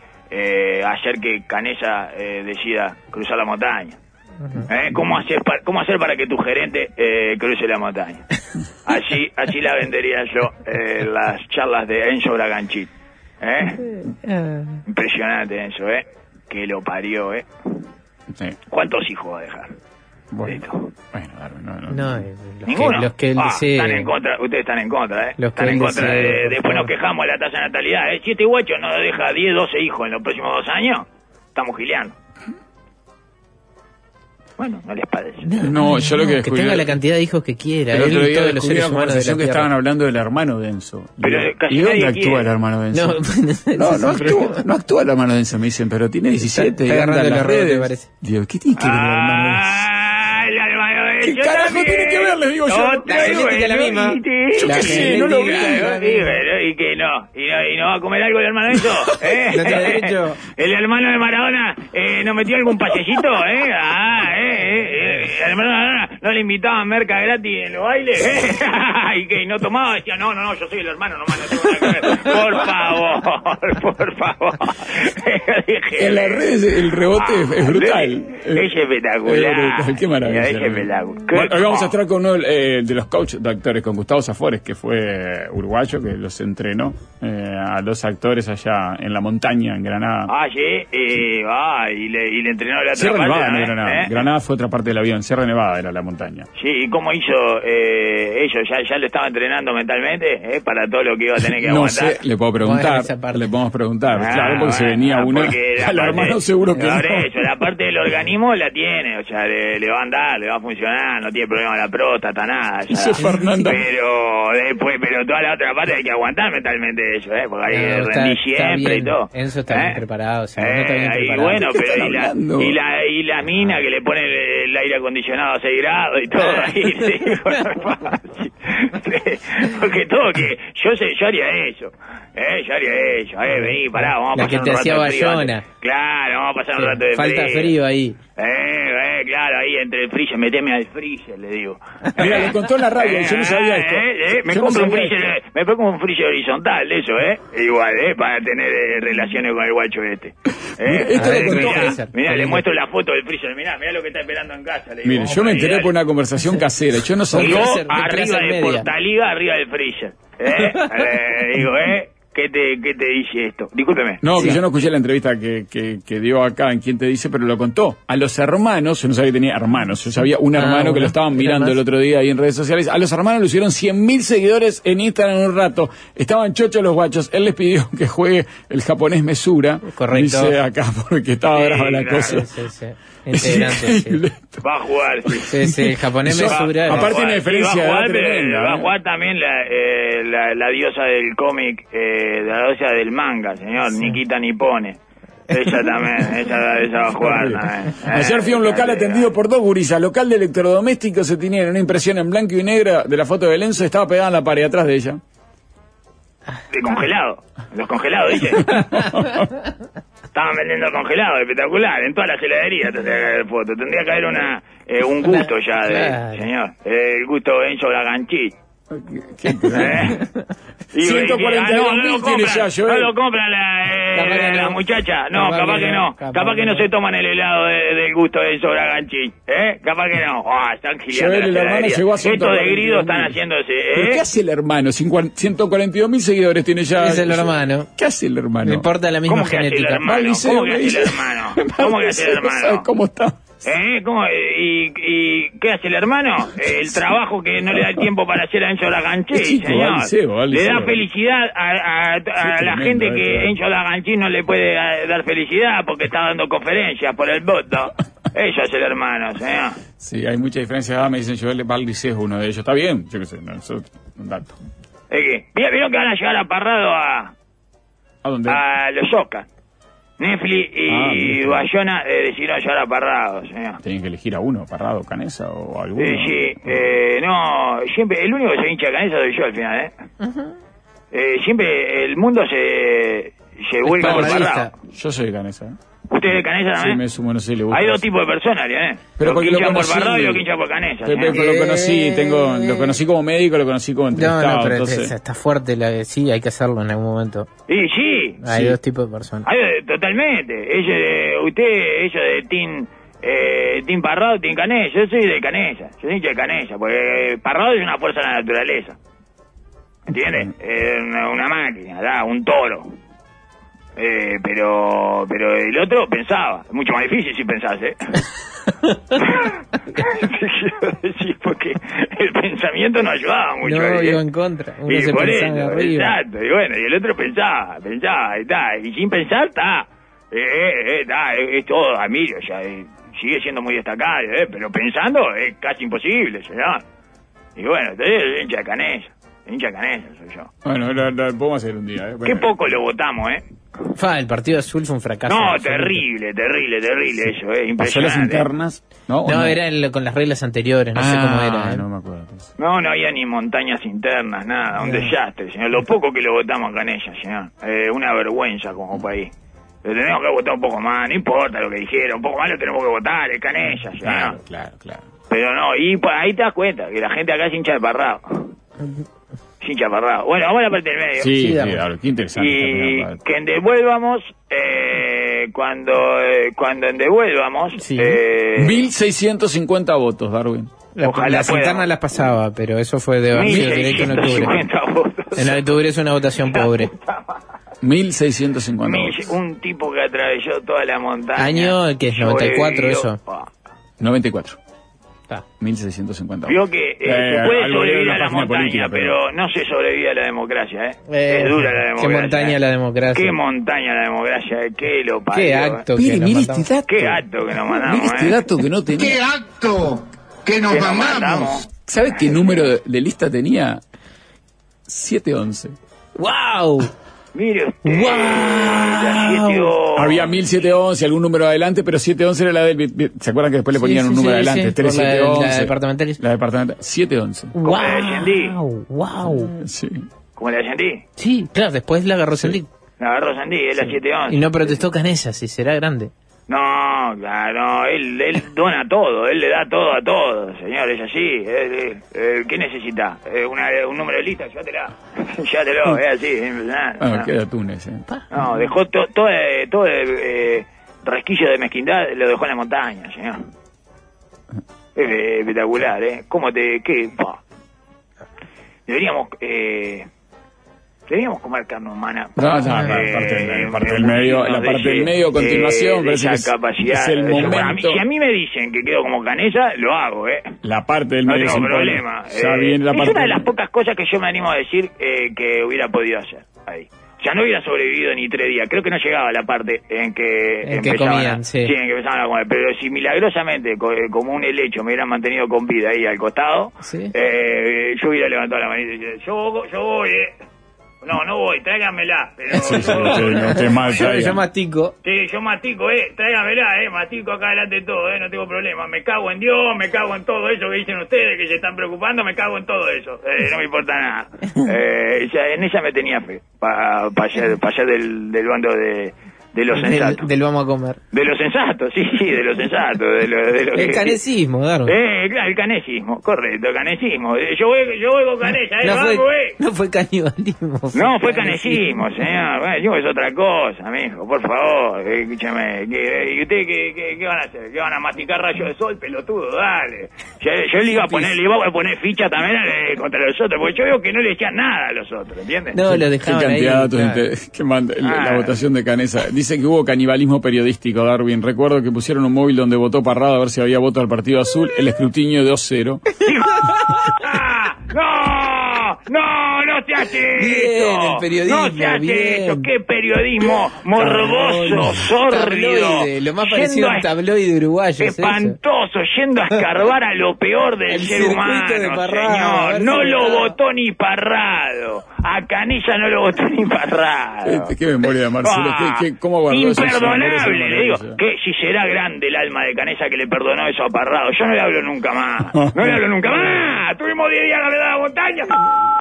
hacer que Canesa decida cruzar la montaña. ¿Cómo, hacer para, ¿Cómo hacer para que tu gerente eh, cruce la montaña? (laughs) Así, así la vendería yo eh, las charlas de Enzo Braganchit. Impresionante Enzo, ¿eh? Que lo parió, ¿eh? Sí, ¿Cuántos hijos va a dejar? bueno, bueno, no, no, No, eh, los Ninguno. que, los que él Ah, desee. están en contra, ustedes están en contra, ¿eh? Los están que en él contra desee, de, después nos quejamos de la tasa de natalidad, ¿eh? Si este guacho no deja 10, 12 hijos en los próximos dos años, estamos gileando. Bueno, no les parece. No, yo lo que que descubrí- tenga la cantidad de hijos que quiera. El otro día descubrí seres una humanos de la conversación que estaban hablando del hermano de Enzo. Pero casi ¿Y dónde actúa quiere. el hermano de (laughs) Enzo? No, No, no actúa, no actúa el hermano de Enzo, me dicen, pero tiene 17 Está y anda en las redes. parece. Digo, ¿qué tiene que ver el hermano de ¿Qué yo carajo también. tiene que ver? Le digo yo. La genética es la misma. Yo La qué sé, no lo vi. y que no, y no, y no va a comer algo el hermano de eso, (laughs) ¿eh? No tiene derecho. (laughs) El hermano de Maradona, eh, ¿nos metió algún pasecito, eh? Ah, eh, eh, eh, el hermano de Maradona, ¿no le invitaban merca gratis en los bailes, eh? (laughs) y que no tomaba, decía, no, no, no, yo soy el hermano, nomás, no tengo nada que ver. Por favor, por favor. En las redes el rebote es- es brutal. Es espectacular. Es brutal, Qué maravilla. Es espectacular. Bueno, hoy vamos a estar con uno eh, de los coaches de actores, con Gustavo Zafores, que fue uruguayo, que los entrenó eh, a los actores allá en la montaña, en Granada. Ah, sí, eh, ah, y le, y le entrenó la otra Sierra parte, Nevada, no. Granada. ¿Eh? Granada fue otra parte del avión, Sierra Nevada era la montaña. Sí, ¿y cómo hizo eh, ellos? ¿Ya, ¿Ya lo estaba entrenando mentalmente eh, para todo lo que iba a tener que No aguantar? sé, le puedo preguntar, Bueno, esa parte. le podemos preguntar. Ah, claro, porque se venía ah, una. Al hermano seguro que Por no. eso, la parte del organismo la tiene, o sea, le, le va a andar, le va a funcionar, no tiene problema la próstata, nada. ya. Dice Fernanda. Pero después, pero toda la otra parte hay que aguantar mentalmente eso, ¿eh? Porque ahí No, rendí está siempre y todo. Enzo está ¿Eh? bien preparado, Eh, no está bien ahí, preparado. bueno, ¿De qué pero están y la, hablando? y la, y la mina que le pone el, el aire acondicionado a 6 grados y todo ahí, sí, fácil. Sí, (laughs) porque todo que yo sé, yo haría eso, eh, yo haría eso, eh, vení, pará, vamos a La pasar que un te rato hacía de frío Bayona. antes. Claro, vamos a pasar un rato de Falta frío ahí. Eh, eh, claro, ahí entre el freezer, meteme al freezer, le digo. (laughs) Mira, lo contó en la radio, yo no sabía esto. Eh, eh, me Yo no compro un sabía freezer, me pongo un freezer horizontal, eso, ¿eh? Igual, ¿eh? Para tener eh, relaciones con el guacho este. (laughs) ¿Eh? esto lo contó- mirá, freezer. mirá, le muestro la foto del freezer, mirá, mirá lo que está esperando en casa. Le digo, Mire, vamos yo me para enteré por una conversación (laughs) casera. Yo no sabía. yo freezer, de arriba de media. Portaliga, arriba del freezer. ¿Eh? Eh, digo, ¿eh? ¿Qué te, qué te dice esto? Discúlpeme. No, Sí. que yo no escuché la entrevista que, que, que dio acá en Quién te dice, pero lo contó. A los hermanos, yo no sabía que tenía hermanos, yo sabía un Ah, hermano que lo estaban mirando más. el otro día ahí en redes sociales. A los hermanos le hicieron 100.000 seguidores en Instagram en un rato. Estaban chochos los guachos. Él les pidió que juegue el japonés Mesura. Correcto. Dice acá porque estaba Sí, brava la claro. cosa. Sí, sí, sí. Sí. Va a jugar, sí. Sí, sí, el japonés mesura. aparte Va a tiene jugar, diferencia sí, va a de jugar, tremenda, va a ¿eh? jugar también la, eh, la, la diosa del cómic, eh, la diosa del manga, señor, Nikita Nipone. Ella también, (laughs) ella, ella va a jugar también. Ayer fui a un Eh, local eh, atendido por dos gurisas. Local de electrodomésticos se tenían una impresión en blanco y negro de la foto de Lenzo. Estaba pegada en la pared atrás de ella. De congelado, los congelados, dice. (laughs) Estaban vendiendo congelados, espectacular, en todas las heladerías tendría que haber foto. Tendría que haber una, eh, un gusto ya de, señor, el gusto Enzo Laganchi. ¿Qué- (laughs) ¿Eh? Y- 142 y- ah, no, no mil lo tiene ya, Joel. No lo compran la, eh, la no. muchacha. No, Capaz capaz, que que no, capaz Capaz, que no se toman el helado de- del gusto de Sobraganchi. ¿Eh? Capaz que no. Ah, están giliando Joel, el hermano llegó a Estos de 142.000. grido están haciéndose. ¿Pero ¿eh? qué hace el hermano? 142 mil seguidores tiene ya. Es el hermano. ¿Qué hace el hermano? No importa la misma ¿Cómo que hace el genética. hermano? ¿Cómo que hace el hermano? ¿Cómo que hace el hermano? ¿Sabe cómo está? ¿Eh? ¿Cómo? ¿Y, y qué hace el hermano? (laughs) El trabajo que no le da el tiempo para hacer a Enzo va al señor. liceo, va al le da felicidad a, a- a la tremendo, gente eh, que claro. Enzo Laganchi no le puede eh, dar felicidad porque está dando conferencias por el voto. (laughs) Eso es el hermano, señor. Sí, hay mucha diferencia. Ah, me dicen Joel Valdis es uno de ellos. Está bien, yo qué sé, no, eso es un dato. ¿Es que? ¿Vieron vieron que van a llegar a Parrado a, ¿A dónde? a los Oscars? Netflix y Ah. Bayona eh, decidieron llegar a Parrado, señor. Tienen que elegir a uno, Parrado, Canesa o alguno. Eh, sí, eh, no, siempre, el único que se hincha de canesa soy yo al final, ¿eh? Eh, siempre el mundo se, se vuelca por parrado. Yo soy de Canesa. ¿Eh? ¿Usted es de canesa Sí, también? me sumo, no sé, le gusta. Hay dos tipos de personas, ¿eh? Pero los que lo por parrado y los que hinchan por canesa. Pero, ¿sí? pero lo conocí, tengo, lo conocí como médico, lo conocí como No, entrevistado. no, pero entonces, está fuerte. La, sí, hay que hacerlo en algún momento. Y sí, Hay Sí. dos tipos de personas. hay, eh, totalmente. Ella de, usted, ella de Team, eh, team Parrado, Team Canesa. Yo soy de Canesa, yo soy hincha de Canesa, porque eh, Parrado es una fuerza de la naturaleza. ¿Entiendes? Es una, una máquina, da, un toro. Eh, pero pero el otro pensaba, es mucho más difícil si pensás, ¿eh? (laughs) (laughs) Te quiero decir, porque el pensamiento no ayudaba mucho. No, ¿eh? iba en contra. Uno y se por pensaba eso, arriba. exacto. Y bueno, y el otro pensaba, pensaba, y está. Y sin pensar, está. Eh, eh, eh, está, es, es todo Emilio, ya. eh, sigue siendo muy destacado, eh, pero pensando es casi imposible, señor. Y bueno, entonces hincha de canesa. Hincha de canesa soy yo. Bueno, lo, lo podemos hacer un día. ¿eh? Qué Bueno, poco lo votamos, ¿eh? Fa, el partido azul fue un fracaso. No, absoluto. terrible, terrible, terrible eso, ¿eh? ¿Pasó las Impresionante. internas? No, ¿o No, era el- con las reglas anteriores, no sé Ah, cómo era. ¿eh? No me acuerdo. entonces. No, no había ni montañas internas, nada, un No. desastre, señor. Lo poco que lo votamos con ella, señor. Eh, una vergüenza como país. Lo tenemos que votar un poco más, no importa lo que dijeron, un poco más lo tenemos que votar, es canella, señor. Claro, claro, claro. Pero no, y pues, ahí te das cuenta que la gente acá es hincha de parrado. (laughs) Es hincha de parrado. Bueno, vamos a la parte del medio. Sí, Sí, ahora, qué interesante. Y que en devuélvamos, eh, cuando, eh, cuando en devuélvamos, Sí. eh, 1650 votos, Darwin. La- Ojalá las internas las pasaba, pero eso fue de Barrio directo en octubre. 1650 votos. En octubre es una votación pobre. 1650 Mil- votos. un tipo que atravesó toda la montaña. Año, ¿qué es? 94 sobrevivió. eso. Ah, 94. Ah. 1650 Vio que eh, Eh, se puede sobrevivir a la montaña, política, pero... pero- no se sobrevive a la democracia, ¿eh? Eh, es dura la qué democracia. montaña ¿eh? la democracia. Qué montaña la democracia, eh, qué lo parió. Qué eh. acto que Mire, nos mire mandamos. este dato. Qué acto que nos mandamos, Mire este eh. dato que no tenía. ¡Qué acto que nos Que nos mamamos! mandamos. ¿Sabe qué número de, de lista tenía? 711. ¡Wow! Mire usted. Horas. Había 1711, algún número adelante, pero 711 era la del. ¿Se acuerdan que después le ponían sí, un número sí, adelante? sí, por la- 3711. la departamental. La departamental. 711. Como la de Sendí. ¡Wow! ¡Wow! Sí. Como la de Sendí. Sí, claro, después la agarró Sendí. La agarró Sendí, es la 711. Y no protestó Canesa, si será grande. No, claro, él, él dona todo, él le da todo a todo, señor, es así. eh, ¿Qué necesita? Eh, una- un número de lista, llévatela. (laughs) Llévatelo, es así. es impresionante, Bueno, no. queda Túnez, eh. No, dejó to- todo, eh, todo el eh, resquicio de mezquindad, lo dejó en la montaña, señor. Es espectacular, ¿eh? ¿Cómo te...? ¿Qué? Deberíamos... Eh, Debíamos comer carne humana. No, no, no, Eh, la parte del- la parte del medio- la de parte del ese- medio, a continuación, de esa que es- capacidad. es el Eso, momento. a mí- si a mí me dicen que quedo como canesa, lo hago, ¿eh? La parte del No medio tengo sin problema. Ya Eh, viene la es parte una de las pocas cosas que yo me animo a decir eh, que hubiera podido hacer ahí. O sea, no hubiera sobrevivido ni tres días. Creo que no llegaba la parte en que En que empezaban comían, a, sí. en que empezaban a comer. Pero si milagrosamente, co- eh, como un helecho, me hubieran mantenido con vida ahí al costado, Sí. eh, yo hubiera levantado la manita y dicho, yo, yo voy, eh. No, no voy, tráigamela. Pero Sí, sí, yo- sí, no te mal (laughs) Yo, mastico. Sí, yo matico, eh, tráigamela, eh, matico acá adelante de todo, eh, no tengo problema. Me cago en Dios, me cago en todo eso que dicen ustedes, que se están preocupando, me cago en todo eso. Eh, no me importa nada. (laughs) Eh, en ella me tenía fe, para pa allá, pa allá del, del bando de, de los Del, sensatos. del vamos a comer. De los sensatos, sí, (laughs) sí, de los sensatos. De lo, de lo El que- canecismo, Darwin. Eh, claro, el canecismo, correcto, el canecismo. Eh, Yo voy, yo voy con canesa, eh, no, vamos, fue, eh. no fue canibalismo. No, fue canecismo, señor. Bueno, yo es otra cosa, mijo, por favor. Eh, Escúchame. ¿qué- ¿Y ustedes qué, qué, qué van a hacer? ¿Qué van a masticar rayos de sol, pelotudo? Dale. Yo, yo le iba a poner, le iba a poner ficha también eh, contra los otros, porque yo veo que no le decían nada a los otros, ¿entiendes? No, lo Qué dejaban cantidad ahí. de datos claro. inte- que manda la, la Ah. votación de Canesa. Dice que hubo canibalismo periodístico, Darwin. Recuerdo que pusieron un móvil donde votó Parrado a ver si había voto al Partido Azul. El escrutinio de 2-0. ¡Ah! (laughs) ¡No! ¡No! ¡No se hace Bien, eso! el periodismo, ¡No se hace bien. eso! ¡Qué periodismo morboso, sórdido! Tabloide, lo más parecido a un tabloide uruguayo. es eso. Espantoso, yendo a escarbar a lo peor del (laughs) El ser humano, de Parrado, señor. No lo votó ni Parrado. A Canilla no lo votó ni Parrado. Este, qué memoria de Marcelo. Ah, ¿Qué- qué- cómo Imperdonable, le digo. Que si será grande el alma de Canesa que le perdonó eso a Parrado. Yo no le hablo nunca más. No le hablo nunca más. Tuvimos 10 días la verdad de la montaña.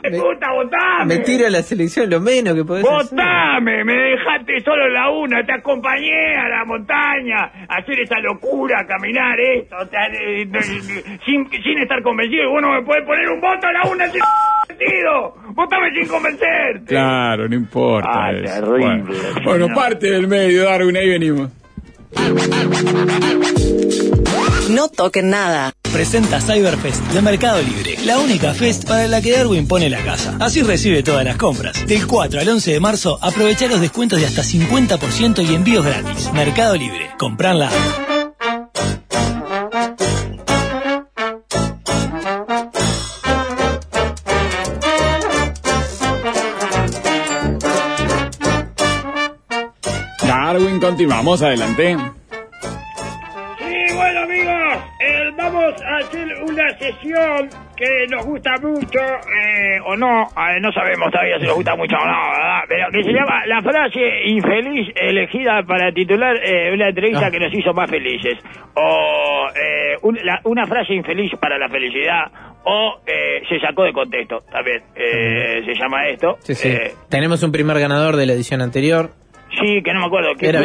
Me- puta, votame. Me tiro a la selección, lo menos que podés hacer. Votame, me dejaste solo en la una, te acompañé a la montaña, a hacer esa locura, a caminar eh, eh, sin, sin estar convencido. Y vos no me podés poner un voto a la una sin Votame sin convencerte. Claro, no importa. Ah, eso. terrible, Bueno, señor. Bueno, parte del medio, Darwin, ahí venimos. No toquen nada. Presenta Cyberfest de Mercado Libre, la única fest para la que Darwin pone la casa. Así recibe todas las compras. Del 4 al 11 de marzo, aprovecha los descuentos de hasta 50% y envíos gratis. Mercado Libre, compranla. Continuamos, adelante. Sí, bueno amigos, eh, vamos a hacer una sesión que nos gusta mucho, eh, o no, eh, no sabemos todavía si nos gusta mucho o no, ¿verdad? Pero que se llama la frase infeliz elegida para titular eh, una entrevista Ah. que nos hizo más felices. O eh, un- la- una frase infeliz para la felicidad, o eh, se sacó de contexto, también eh, se llama esto. Sí, sí. Eh, Tenemos un primer ganador de la edición anterior. Sí, que no me acuerdo. ¿qué Era.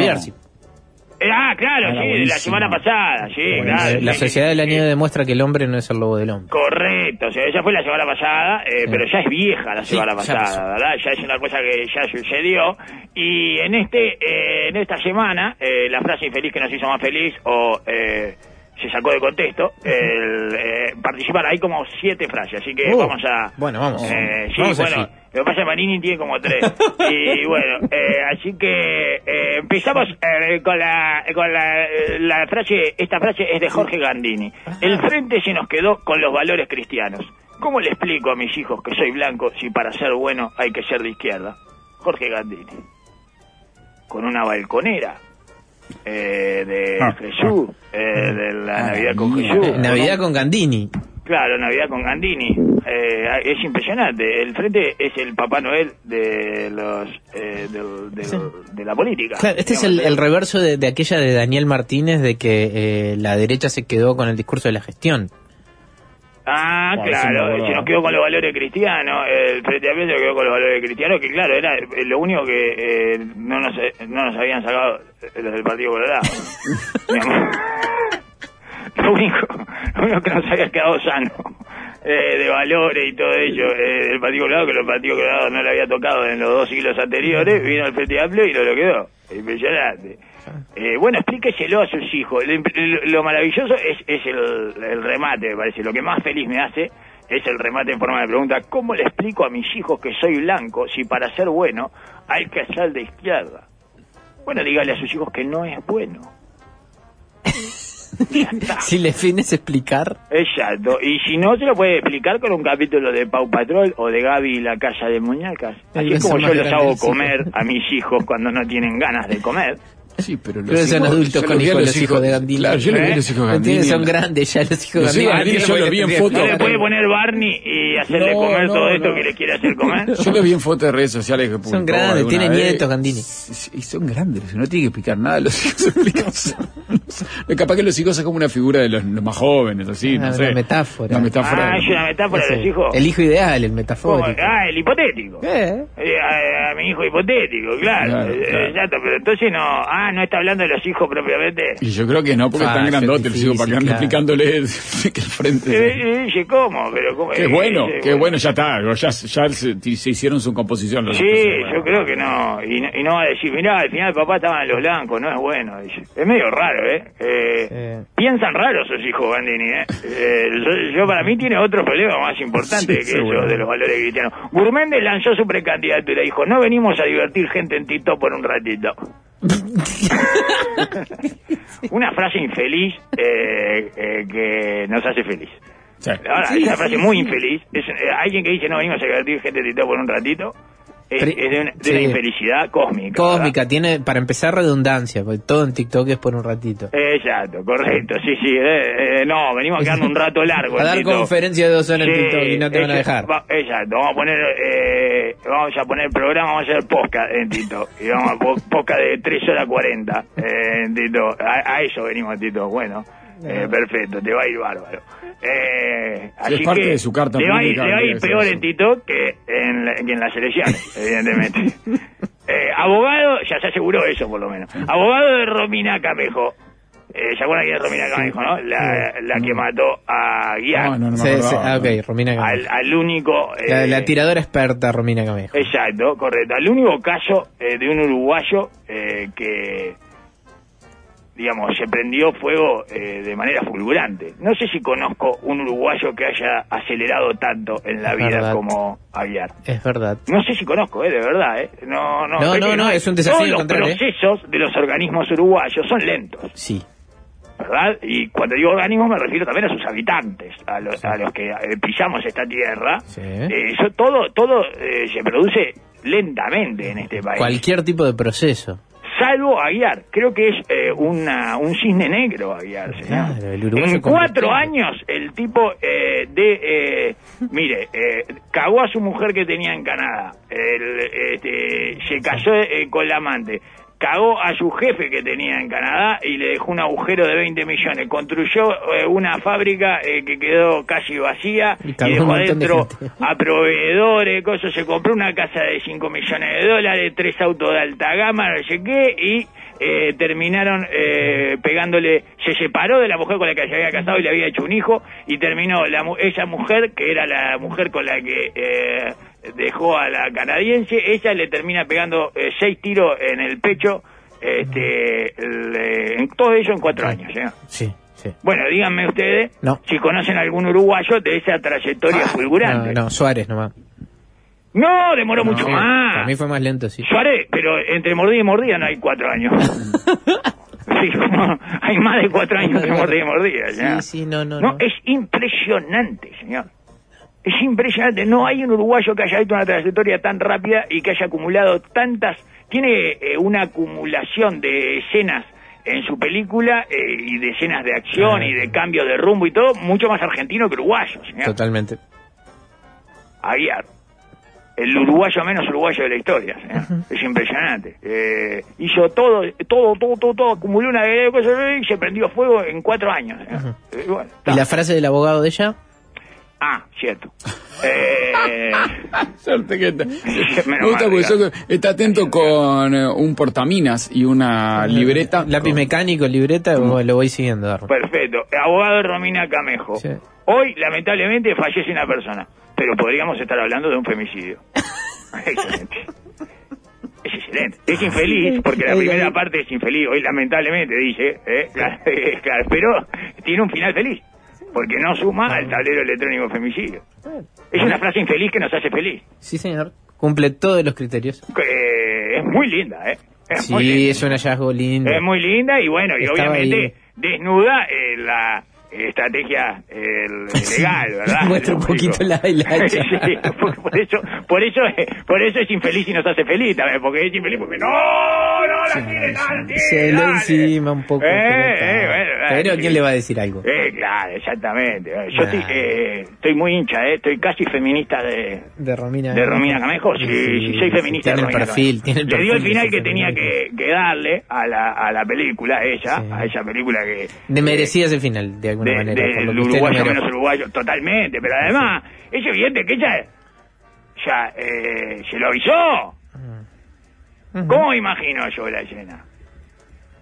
Eh, ah, claro, Era sí, de la buenísimo. semana pasada, sí, claro. La sí, sociedad de la sí. nieve demuestra que el hombre no es el lobo del hombre. Correcto, o sea, esa fue la semana pasada, eh, Sí. pero ya es vieja la Sí, semana ya pasada, pasó. ¿verdad? Ya es una cosa que ya sucedió. Y en este, eh, en esta semana, eh, la frase infeliz que nos hizo más feliz, o eh, se sacó de contexto, el, eh, participar, hay como siete frases, así que Uh, vamos a... bueno, vamos. Eh, sí, Vamos bueno, lo que pasa es que Manini tiene como tres. (laughs) y bueno, eh, así que eh, empezamos eh, con, la, con la, la frase, esta frase es de Jorge Gandini. El frente se nos quedó con los valores cristianos. ¿Cómo le explico a mis hijos que soy blanco si para ser bueno hay que ser de izquierda? Jorge Gandini. Con una balconera. Eh, de Ah, Jesús, eh, de la Ah, Navidad con. Jesús. Navidad con Gandini. Claro, Navidad con Gandini. Eh, es impresionante. El frente es el Papá Noel de los eh, del- del- Sí. de la política. Claro, este es el reverso de, de aquella de Daniel Martínez de que eh, la derecha se quedó con el discurso de la gestión. Ah, Ah, claro, se nos quedó con los valores cristianos. El Frente Amplio se quedó con los valores cristianos, que claro, era eh, lo único que eh, no, nos, eh, no nos habían sacado eh, los del Partido Colorado. (laughs) Lo, único, lo único que nos había quedado sano. eh, de valores y todo ello eh, del Partido Colorado, que el Partido Colorado no le había tocado en los dos siglos anteriores, vino el Frente Amplio y no lo quedó. Impresionante. Eh, bueno, explíqueselo a sus hijos. Lo, maravilloso es, es el, el remate, me parece. Lo que más feliz me hace es el remate en forma de pregunta. ¿Cómo le explico a mis hijos que soy blanco si para ser bueno hay que ser de izquierda? Bueno, dígale a sus hijos que no es bueno. (laughs) Si le fines explicar, Exacto. Y si no, se lo puede explicar con un capítulo de Pau Patrol o de Gaby y la Casa de Muñecas. Así como yo los hago comer a mis hijos cuando no tienen ganas de comer. Sí, pero los pero son hijos- adultos yo con los hijos, los hijos de Gandini. Claro, yo los vi ¿Eh? los hijos de Gandini. son grandes ya los hijos de Los Gandini. Gandini yo los vi en foto. ¿No le puede poner Barney y hacerle No, comer no, todo esto que le quiere hacer comer? Yo los vi en fotos de redes sociales que publicó grandes, tienen vez. nietos, Gandini. Y son grandes, no tiene que explicar nada. Los (laughs) hijos explican. Capaz que los hijos son como una figura de los, los más jóvenes, así, Ah, no sé. una metáfora. Una metáfora. Ah, es una metáfora de los hijos. El hijo ideal, el metafórico. Ah, el hipotético. Eh, Eh, a, mi hijo hipotético, claro. Eh, exacto, pero entonces no. Ah, no está hablando de los hijos propiamente. Y yo creo que no, porque Ah, están es grandotes los hijos para que anden claro. explicándole (laughs) que el frente. Eh, eh, ¿cómo? Pero, ¿cómo? Qué bueno, eh, qué bueno, ya está. Ya, ya se, se hicieron su composición. los Sí, yo creo que no. Y, no. y no va a decir, mirá, al final papá estaba en los blancos, no es bueno. dice. Es medio raro, ¿eh? eh. Piensan raros sus hijos, Bandini, ¿eh? Eh, yo, yo para mí tiene otro problema más importante Sí, que seguro. eso de los valores cristianos. Gourméndez lanzó su precandidatura y dijo, no venimos a divertir gente en Tito por un ratito. Una frase infeliz eh, eh, que nos hace feliz. Sí. Ahora, es una frase muy infeliz. Es, eh, alguien que dice no venimos a divertir gente en Tito por un ratito. Es, Pero- es de, una, de sí. una infelicidad cósmica. Cósmica, tiene, para empezar, redundancia, porque todo en TikTok es por un ratito. Exacto, correcto. Sí, sí. eh, eh, no, venimos a quedarnos un rato largo. (laughs) A dar Tito. conferencia de dos horas en TikTok y no te van a dejar. va- exacto, vamos a poner eh, vamos a poner programa, vamos a hacer podcast en Tito. Y vamos a po- podcast de 3 horas 40 eh, en Tito. A, a eso venimos, Tito. Bueno, eh, perfecto, te va a ir bárbaro. Eh, así es parte que de su carta le va, a ir, le va a ir peor en Tito que en, la- que en las elecciones, (laughs) evidentemente. Eh, abogado, ya se aseguró eso por lo menos. Abogado de Romina Camejo. Eh, ¿Se acuerdan quién es Romina Camejo, no? La, la que mató a Guiar. No, no, no Sí, ah, ok, Romina Camejo. al, al único... eh, La, la tiradora experta Romina Camejo. Exacto, correcto. Al único caso eh, de un uruguayo eh, que, digamos, se prendió fuego eh, de manera fulgurante. No sé si conozco un uruguayo que haya acelerado tanto en la Es vida verdad. como Aguiar. Es verdad. No sé si conozco, eh, de verdad, eh. No, no, No, no, es un desafío Todos los eh. procesos de los organismos uruguayos son lentos. Sí. ¿verdad? Y cuando digo organismos me refiero también a sus habitantes, a, los a los que eh, pisamos esta tierra. Sí. Eh, eso todo todo eh, se produce lentamente en este país. Cualquier tipo de proceso. Salvo Aguiar. Creo que es eh, una, un cisne negro Aguiar. señor. Claro, en cuatro años el tipo eh, de... eh, mire, eh, cagó a su mujer que tenía en Canadá. El, este, se casó eh, con la amante. Cagó a su jefe que tenía en Canadá y le dejó un agujero de 20 millones. Construyó eh, una fábrica eh, que quedó casi vacía Y dejó de adentro a proveedores, cosas. Se compró una casa de 5 millones de dólares, tres autos de alta gama, no sé qué, y eh, terminaron eh, pegándole. Se separó de la mujer con la que se había casado y le había hecho un hijo, y terminó la, esa mujer, que era la mujer con la que eh, dejó a la canadiense, ella le termina pegando eh, seis tiros en el pecho. Este, le- en todo eso en cuatro años. ¿eh? Sí, sí. Bueno, díganme ustedes No. si conocen algún uruguayo de esa trayectoria fulgurante. No, no, Suárez nomás. No, demoró mucho más. Para mí fue más lento, sí. Suárez, pero entre mordida y mordida no hay cuatro años. (laughs) sí, como hay más de cuatro años entre mordida y mordida. ya. Sí, sí, no, no, No, no. es impresionante, señor. Es impresionante. No hay un uruguayo que haya hecho una trayectoria tan rápida y que haya acumulado tantas... Tiene eh, una acumulación de escenas en su película eh, y de escenas de acción Ah. y de cambio de rumbo y todo, mucho más argentino que uruguayo, señor. Totalmente. Aguiar. El uruguayo menos uruguayo de la historia. señor. Es impresionante. Eh, hizo todo, todo, todo, todo, todo, acumuló una de cosas y se prendió fuego en cuatro años. Eh, bueno, ¿Y la frase del abogado de ella? Ah, cierto. Eh, (laughs) Suerte que está. Me gusta porque yo- está atento con eh, un portaminas y una libreta. Lápiz con- mecánico, libreta, lo voy siguiendo, perfecto. Abogado Romina Camejo. Sí. Hoy, lamentablemente, fallece una persona, pero podríamos estar hablando de un femicidio. (laughs) excelente. Es excelente. Es infeliz, porque la primera parte es infeliz. Hoy, lamentablemente, dice, ¿eh? Claro, (laughs) claro, pero tiene un final feliz. Porque no suma al tablero electrónico femicidio. Es una frase infeliz que nos hace feliz. Sí, señor. Cumple todos los criterios. Que es muy linda, ¿eh? Es muy Sí, linda. es un hallazgo lindo. Es muy linda y bueno, y Estaba obviamente ahí. desnuda eh, la estrategia el, (laughs) legal, (laughs) ¿verdad? Muestra un poquito la (laughs) sí, por, por eso, por eso, por eso es infeliz y nos hace feliz también, porque es infeliz porque no, no la quiere, la quiere, Se le encima un poco. Eh, eh, bueno, Pero. ¿quién le va a decir algo? Eh, claro, exactamente. Yo Nah. estoy, eh, estoy muy hincha, eh, estoy casi feminista de, De Romina. de Romina Camejo, sí, sí, soy feminista Tiene de el perfil, Camejo. tiene el Le dio el final que tenía que, darle a la, a la película, ella, Sí. a esa película que... De merecía ese final, de alguna de- manera. por del uruguayo menos uruguayo, totalmente, pero además, es evidente que ella ya eh, se lo avisó. Ujú. ¿Cómo imagino yo la escena?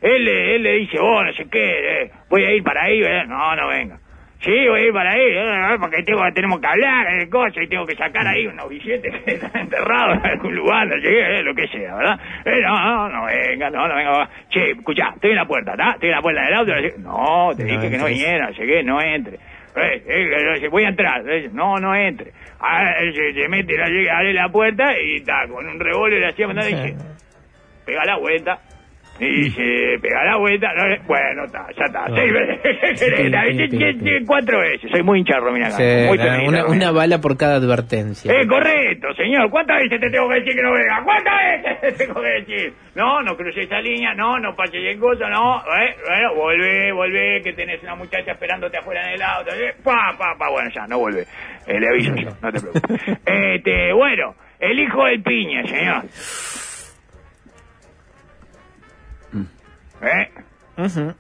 Él, le- él le dice, oh, no sé qué, eh, voy a ir para ahí, ¿verdad? no, no venga. Sí, voy a ir para ahí, eh, porque tengo, tenemos que hablar, eh, cosa, y tengo que sacar ahí unos billetes que están enterrados en algún lugar, no llegué, eh, lo que sea, ¿verdad? Eh, no, no, no venga, no, no venga. Che, escuchá, estoy en la puerta, ¿está? Estoy en la puerta del auto. no te No dije que no viniera, llegué, no entre. Eh, eh, eh, voy a entrar, no, no entre. Ah, se, se mete, la, abre la puerta y está con un revólver así, y (laughs) dice, pega la vuelta. Y dice, pega la vuelta. no, bueno, está, ya está. No. Seis veces. La Cuatro veces. Soy muy hincha de Romina Sí, Gago, muy una, feminista, una, bala por cada advertencia. Eh, correcto, señor. ¿Cuántas veces te tengo que decir que no venga? ¿Cuántas veces te tengo que decir? No, no crucé esa línea, no, no pases el coso, no. Eh, bueno, volvé, volvé, que tenés una muchacha esperándote afuera en el auto. Eh, pa, pa, pa. Bueno, ya, no vuelve. Eh, le aviso yo, no te preocupes. (laughs) Este, bueno, el hijo del piña, señor. ¿Eh?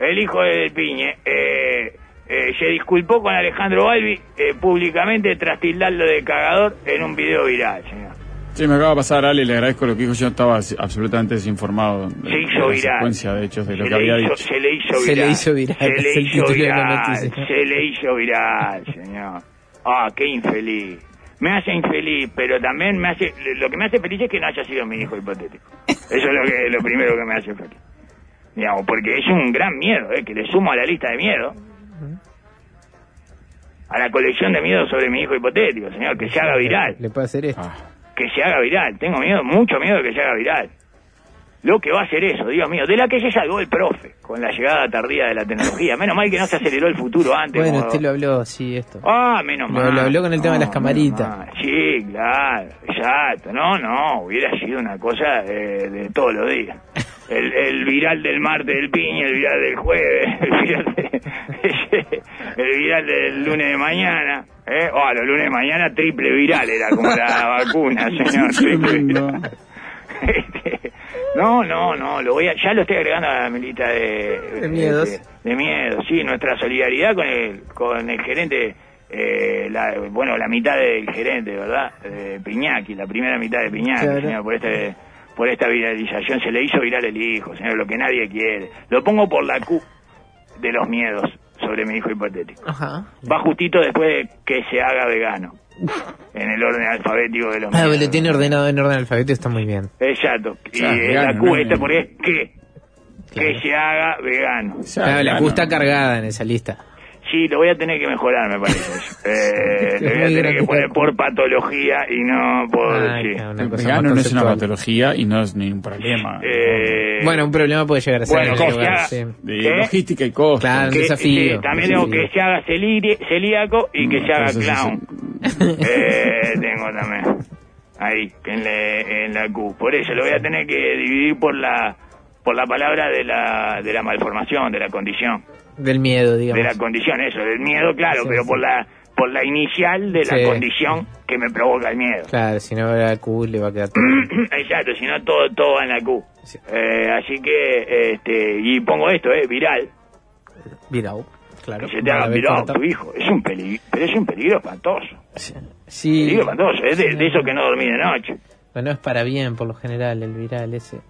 El hijo del Piñe eh, eh, se disculpó con Alejandro Balbi eh, públicamente tras tildarlo de cagador en un video viral, señor. Sí, me acaba de pasar, Ale, le agradezco lo que dijo. Yo estaba absolutamente desinformado de, Se de hizo la secuencia de hechos de lo Se que le, había hizo, dicho. se le hizo Se viral. le hizo viral, Se le (laughs) hizo de viral. Se le hizo viral, señor. Ah, qué infeliz. Me hace infeliz, pero también me hace... Lo que me hace feliz es que no haya sido mi hijo hipotético. Eso es lo, que, lo primero que me hace feliz. Digamos, porque es un gran miedo, ¿eh? que le sumo a la lista de miedo. A la colección de miedo sobre mi hijo hipotético, señor, que se haga viral. Le puede hacer esto. Ah, que se haga viral. Tengo miedo, mucho miedo de que se haga viral. Lo que va a hacer eso, Dios mío, de la que se salvó el profe con la llegada tardía de la tecnología. Menos mal que no se aceleró el futuro antes. Bueno, como- usted lo habló, sí, esto. Ah, menos Lo- mal. lo habló con el tema de las camaritas. Sí, claro, exacto. No, no, hubiera sido una cosa eh, de todos los días. El, el viral del martes del piña, el viral del jueves, (laughs) el viral, de- el viral del lunes de mañana. ¿eh? Oh, los lunes de mañana triple viral era como la (laughs) vacuna, señor. Triple viral. Este, no, no, no, lo voy a, ya lo estoy agregando a mi lista de, De miedos. De, de miedos, sí, nuestra solidaridad con el, con el gerente, eh, la, bueno, la mitad del gerente, ¿verdad? De Piñaki, la primera mitad de Piñaki, Claro. señor, por este por esta viralización se le hizo viral el hijo, señor, lo que nadie quiere. Lo pongo por la Q de los miedos sobre mi hijo hipotético. Ajá. Va justito después de que se haga vegano. En el orden alfabético de los Ah, miedos. lo tiene ordenado en orden alfabeto, está muy bien. Exacto. Y Ya, vegano, la Q ¿no? esta porque es que. Claro. Que se haga vegano. o sea, Ah, la claro. Q está cargada en esa lista. Sí, lo voy a tener que mejorar, me parece. (laughs) Eh, le voy a tener que poner por patología y no por... Ah, sí. El vegano no es una patología y no es ningún problema. Eh, Bueno, un problema puede llegar a ser bueno, lugar, sí. de ¿Qué? logística y costo. Claro. un que, desafío. sí, también tengo que se haga celíaco y que Mm, se haga clown. Eh, tengo también. Ahí, en, la- en la Q. Por eso lo voy a tener que dividir por la por la palabra de la, de la malformación, de la condición. Del miedo, de digamos. la condición, eso, del miedo, claro, Sí, pero sí. por la por la inicial de la Sí. condición que me provoca el miedo. Claro, si no la Q le va a quedar todo. (clears throat) Exacto, si no todo todo va en la Q. Sí. Eh, así que este y pongo esto, eh, viral, Virau, claro. que se te haga viral tu hijo, es un peligro, pero es un peligro espantoso. Sí. Sí. Peligro espantoso, es de, de eso que no dormí de noche. Bueno, es para bien, por lo general, el viral ese.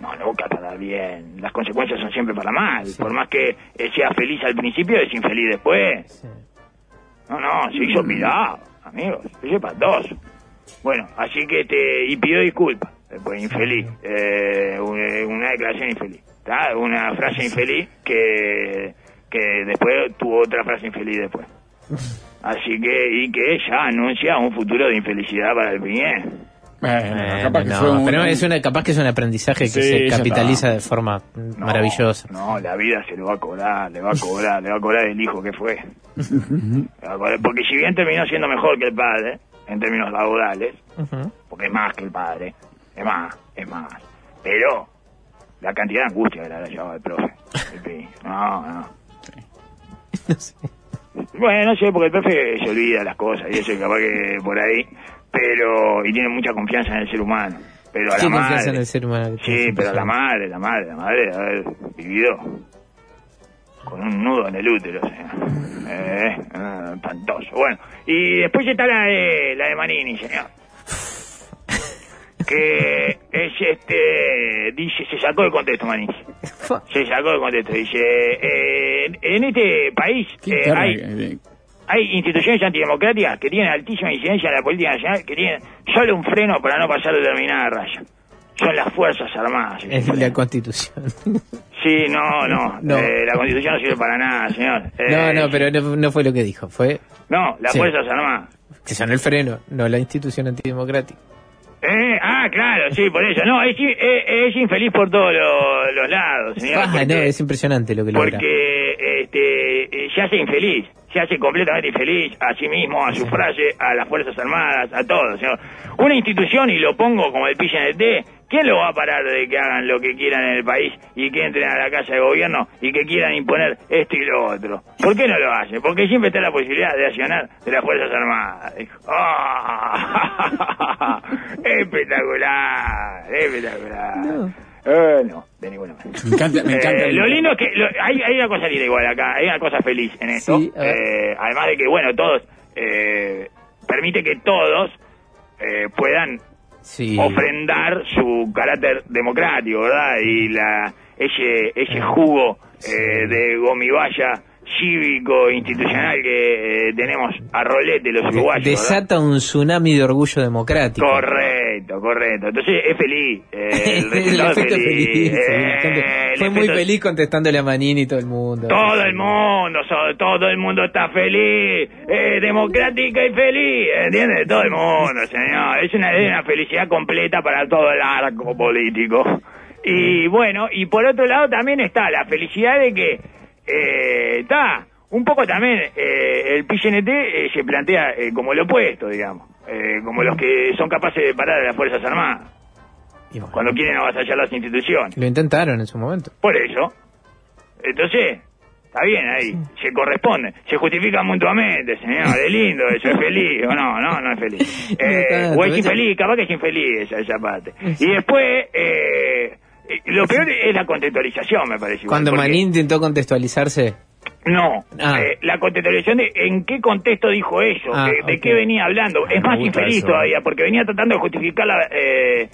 No, nunca para bien. Las consecuencias son siempre para mal. Sí. Por más que eh, sea feliz al principio, es infeliz después. Sí. No, no, se hizo mirado, amigos, se hizo espantoso. Bueno, así que te, y pido disculpas, pues infeliz, eh, una, una declaración infeliz, ¿tá? una frase infeliz que, que después tuvo otra frase infeliz después. (laughs) Así que, y que ya anuncia un futuro de infelicidad para el Piñén. Eh, capaz que no, fue un- pero es una, capaz que es un aprendizaje que Sí, se capitaliza de forma No, maravillosa. No, la vida se lo va a cobrar, le va a cobrar, le va a cobrar el hijo que fue. Porque si bien terminó siendo mejor que el padre, en términos laborales, porque es más que el padre, es más, es más. Pero la cantidad de angustia que le habrá llevado el profe. el pi. No, no. (laughs) Bueno, no sé, porque el profe se olvida las cosas y eso es capaz que por ahí, pero, y tiene mucha confianza en el ser humano. Pero a ¿Qué la madre, en el ser humano que tiene Sí, pero la persona? madre, la madre, la madre de haber vivido con un nudo en el útero, o sea, eh, eh, espantoso. Bueno, y después está la de, la de Manini, señor. Que es este, dice, se sacó de contexto Manini. (laughs) Se sacó de contexto, dice, eh, en este país eh, hay, de- hay instituciones antidemocráticas que tienen altísima incidencia en la política nacional, que tienen solo un freno para no pasar determinada raya. Son las Fuerzas Armadas. Es la constitución. (laughs) Sí, no, no. No. eh, la Constitución no sirve para nada, señor. Eh, no, no, pero no, no fue lo que dijo. Fue No, las Sí. Fuerzas Armadas. que son el freno, no la institución antidemocrática. Eh, ah, claro, sí, por eso. No, es, in- eh, es infeliz por todos los, los lados, señor. Ah, no, es impresionante lo que logra. porque eh, se hace infeliz, se hace completamente infeliz a sí mismo, a su frase, a las Fuerzas Armadas, a todos. Una institución, y lo pongo como el PNT, ¿quién lo va a parar de que hagan lo que quieran en el país y que entren a la casa de gobierno y que quieran imponer esto y lo otro? ¿Por qué no lo hacen? Porque siempre está la posibilidad de accionar de las Fuerzas Armadas. (laughs) ¡Ah! (laughs) espectacular, espectacular. Eh, no, de ninguna manera. Me encanta, me encanta. Eh, lo lindo es que lo- hay, hay una cosa linda igual acá, hay una cosa feliz en esto. Sí. Eh, además de que, bueno, todos, eh, permite que todos eh, puedan Sí. ofrendar su carácter democrático, ¿verdad? Y la ese, ese jugo eh, de gomibaya cívico, institucional que eh, tenemos a rolete los uruguayos. ¿verdad? Desata un tsunami de orgullo democrático. Correcto, correcto. Entonces es feliz. eh, el (laughs) El es feliz. feliz, eh, el fue muy feliz contestándole a Manini y todo el mundo. Todo el mundo, todo el mundo está feliz, democrática y feliz, ¿entiendes? Todo el mundo, señor. Es una, es una felicidad completa para todo el arco político. Y bueno, y por otro lado también está la felicidad de que está un poco también eh, el PGNT eh, se plantea eh, como lo opuesto, digamos, eh, como los que son capaces de parar a las Fuerzas Armadas Y bueno, cuando quieren avasallar las instituciones. Lo intentaron en su momento. Por eso. Entonces, está bien ahí, se corresponde, se justifica mutuamente, señor, es lindo eso, es feliz, o no, no, no es feliz. (laughs) No Eh, o es infeliz, capaz que es infeliz esa, esa parte. Y después, eh, eh, lo peor es la contextualización, me parece. Cuando porque- Manín intentó contextualizarse, No, Ah. eh, la contextualización de en qué contexto dijo eso, Ah, que- de ok. qué venía hablando. Ah, es me más infeliz eso. todavía, porque venía tratando de justificar la, eh,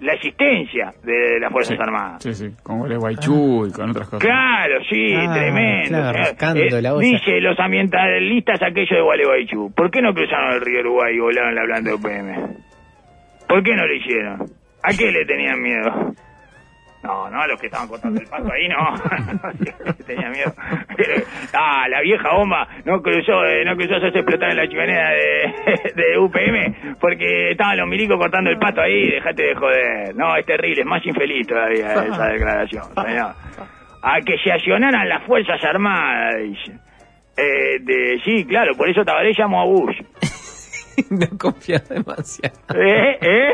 la existencia de las Fuerzas Sí, Armadas. Sí, sí, con Gualeguaychú y con otras cosas. Claro, sí, Ah, tremendo. claro, la olla. dice los ambientalistas aquello de Gualeguaychú. ¿Por qué no cruzaron el río Uruguay y volaron la planta de UPM? ¿Por qué no lo hicieron? ¿A qué le tenían miedo? No, no, a los que estaban cortando el paso ahí, no. (laughs) Le tenían miedo. (laughs) Ah, la vieja bomba no cruzó, eh, no cruzó a hacerse explotar en la chimenea de, (laughs) de UPM porque estaban los milicos cortando el pato ahí, dejate de joder. No, es terrible, es más infeliz todavía esa declaración, señor. A que se accionaran las Fuerzas Armadas, dice. Eh, de, sí, claro, por eso Tabaré llamó a Bush. (laughs) no confía demasiado. ¿Eh? ¿Eh?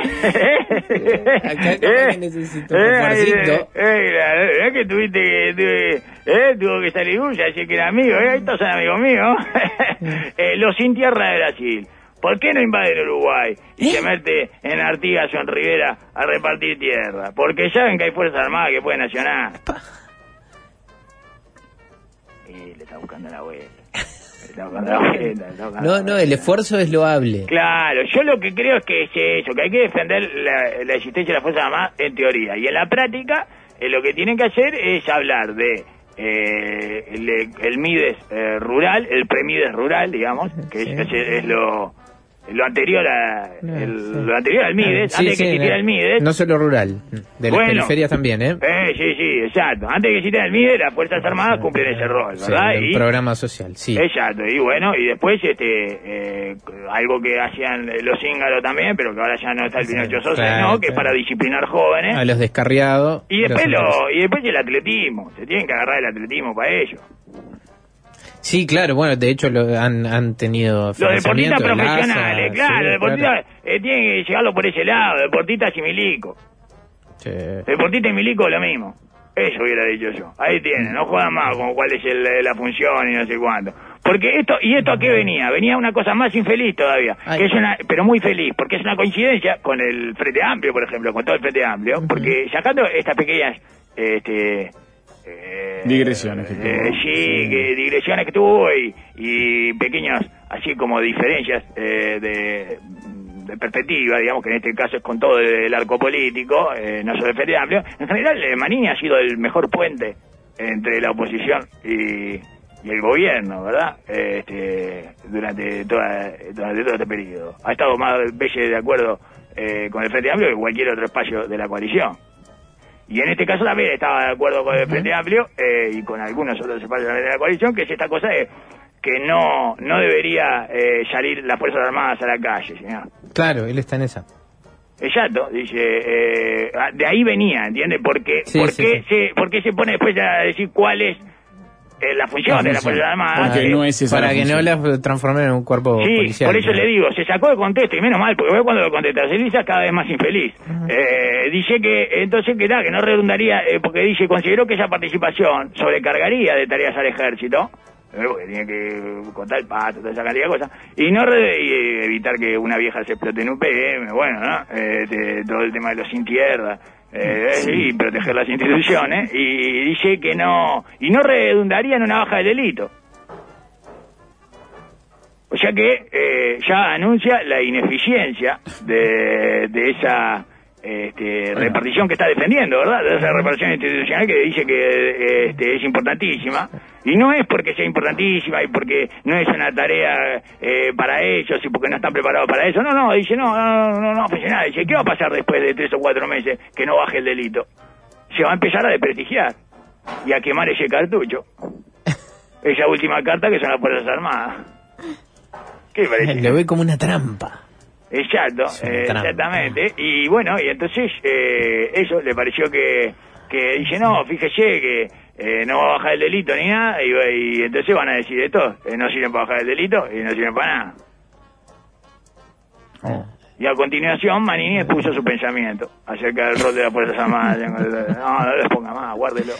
Acá capaz que necesito un ahí, refuercito. eh, eh, verdad que tuviste que... tuve- eh, tuvo que salir Bush, así que era amigo, ¿eh? Estos son amigos míos. (laughs) eh, los sin tierra de Brasil. ¿Por qué no invaden Uruguay y se mete en Artigas o en Rivera a repartir tierra? Porque saben que hay Fuerzas Armadas que pueden accionar. Y le está buscando la vuelta. (laughs) No, no, el esfuerzo es loable. Claro, yo lo que creo es que es eso, que hay que defender la, la existencia de las Fuerzas Armadas en teoría. Y en la práctica, eh, lo que tienen que hacer es hablar de eh, el, el MIDES eh, rural, el PREMIDES rural, digamos, que es lo, lo anterior a, el- sí. lo anterior al Mides, Sí, antes sí, que existiera no- el Mides. No solo rural, de las Bueno. periferias también, ¿eh? Eh, sí, sí, exacto. Antes de que existiera el Mides, las Fuerzas Armadas cumplen ese rol, Sí, ¿verdad? el Y- programa social, sí. Exacto, y bueno, y después este eh, algo que hacían los íngaros también, pero que ahora ya no está el Pinocho Sosa, Claro, ¿no? Que es claro. para disciplinar jóvenes. A los descarriados. Y después, los lo, y después el atletismo, se tienen que agarrar el atletismo para ello. Sí, claro, bueno, de hecho lo han, han tenido Los deportistas profesionales, claro, sí, los deportistas eh, tienen que llegarlo por ese lado, deportistas y milico. Sí. Deportista y milico lo mismo. Eso hubiera dicho yo. Ahí tienen, no jodan más con cuál es el- la función y no sé cuánto. Porque esto, ¿y esto a qué venía? Venía una cosa más infeliz todavía, Ay. que es una, pero muy feliz, porque es una coincidencia con el Frente Amplio, por ejemplo, con todo el Frente Amplio, porque sacando estas pequeñas, este, Digresiones que tuvo. eh, sí, que digresiones que tuvo y, y pequeñas, así como diferencias eh, de, de perspectiva, digamos que en este caso es con todo el arco político, eh, no solo el Frente Amplio. En general, eh, Manini ha sido el mejor puente entre la oposición y, y el gobierno, ¿verdad? Este, durante, toda, durante todo este periodo. Ha estado más veces de acuerdo eh, con el Frente Amplio que cualquier otro espacio de la coalición. Y en este caso también estaba de acuerdo con el Frente Amplio eh, y con algunos otros espacios de la coalición, que es esta cosa de que no no debería eh, salir las Fuerzas Armadas a la calle. Claro, él está en esa. Exacto, dice, eh, ah, de ahí venía, ¿entiende? Porque, Sí, ¿por, sí, qué sí. Se, ¿Por qué se pone después a decir cuál es eh, la función La de función. Fuerzas Armadas? Porque Eh, no es esa Para la que no función. las transformen en un cuerpo Sí, policial. por eso ¿no? le digo, se sacó de contexto y menos mal, porque ve cuando lo contesta Elisa cada vez más infeliz. Eh, dice que entonces que, nada, que no redundaría, eh, porque dice, consideró que esa participación sobrecargaría de tareas al ejército, eh, porque tiene que contar el pato, toda esa cantidad de cosas, y no re- y, evitar que una vieja se explote en un PM, bueno, ¿no? Eh, este, todo el tema de los sin tierra. Eh, y proteger las instituciones y dice que no y no redundaría en una baja del delito o sea que eh, ya anuncia la ineficiencia de, de esa este, repartición que está defendiendo, ¿verdad? De esa repartición institucional que dice que este, es importantísima. Y no es porque sea importantísima y porque no es una tarea eh, para ellos y porque no están preparados para eso. No, no, dice, no, no, no, no, no ofrece nada. Dice, ¿qué va a pasar después de tres o cuatro meses que no baje el delito? Se va a empezar a desprestigiar y a quemar ese cartucho. (laughs) Esa última carta que son las Fuerzas Armadas. ¿Qué parece? Lo ve como una trampa. Exacto, eh, trampa. exactamente. Y bueno, y entonces eh, eso le pareció que, que dice, no, fíjese que eh, no va a bajar el delito ni nada, y, y entonces van a decir esto, eh, no sirven para bajar el delito y no sirven para nada. Oh. Y a continuación Manini expuso su pensamiento acerca del rol de las Fuerzas Armadas. (laughs) No, no lo ponga más, guárdelo.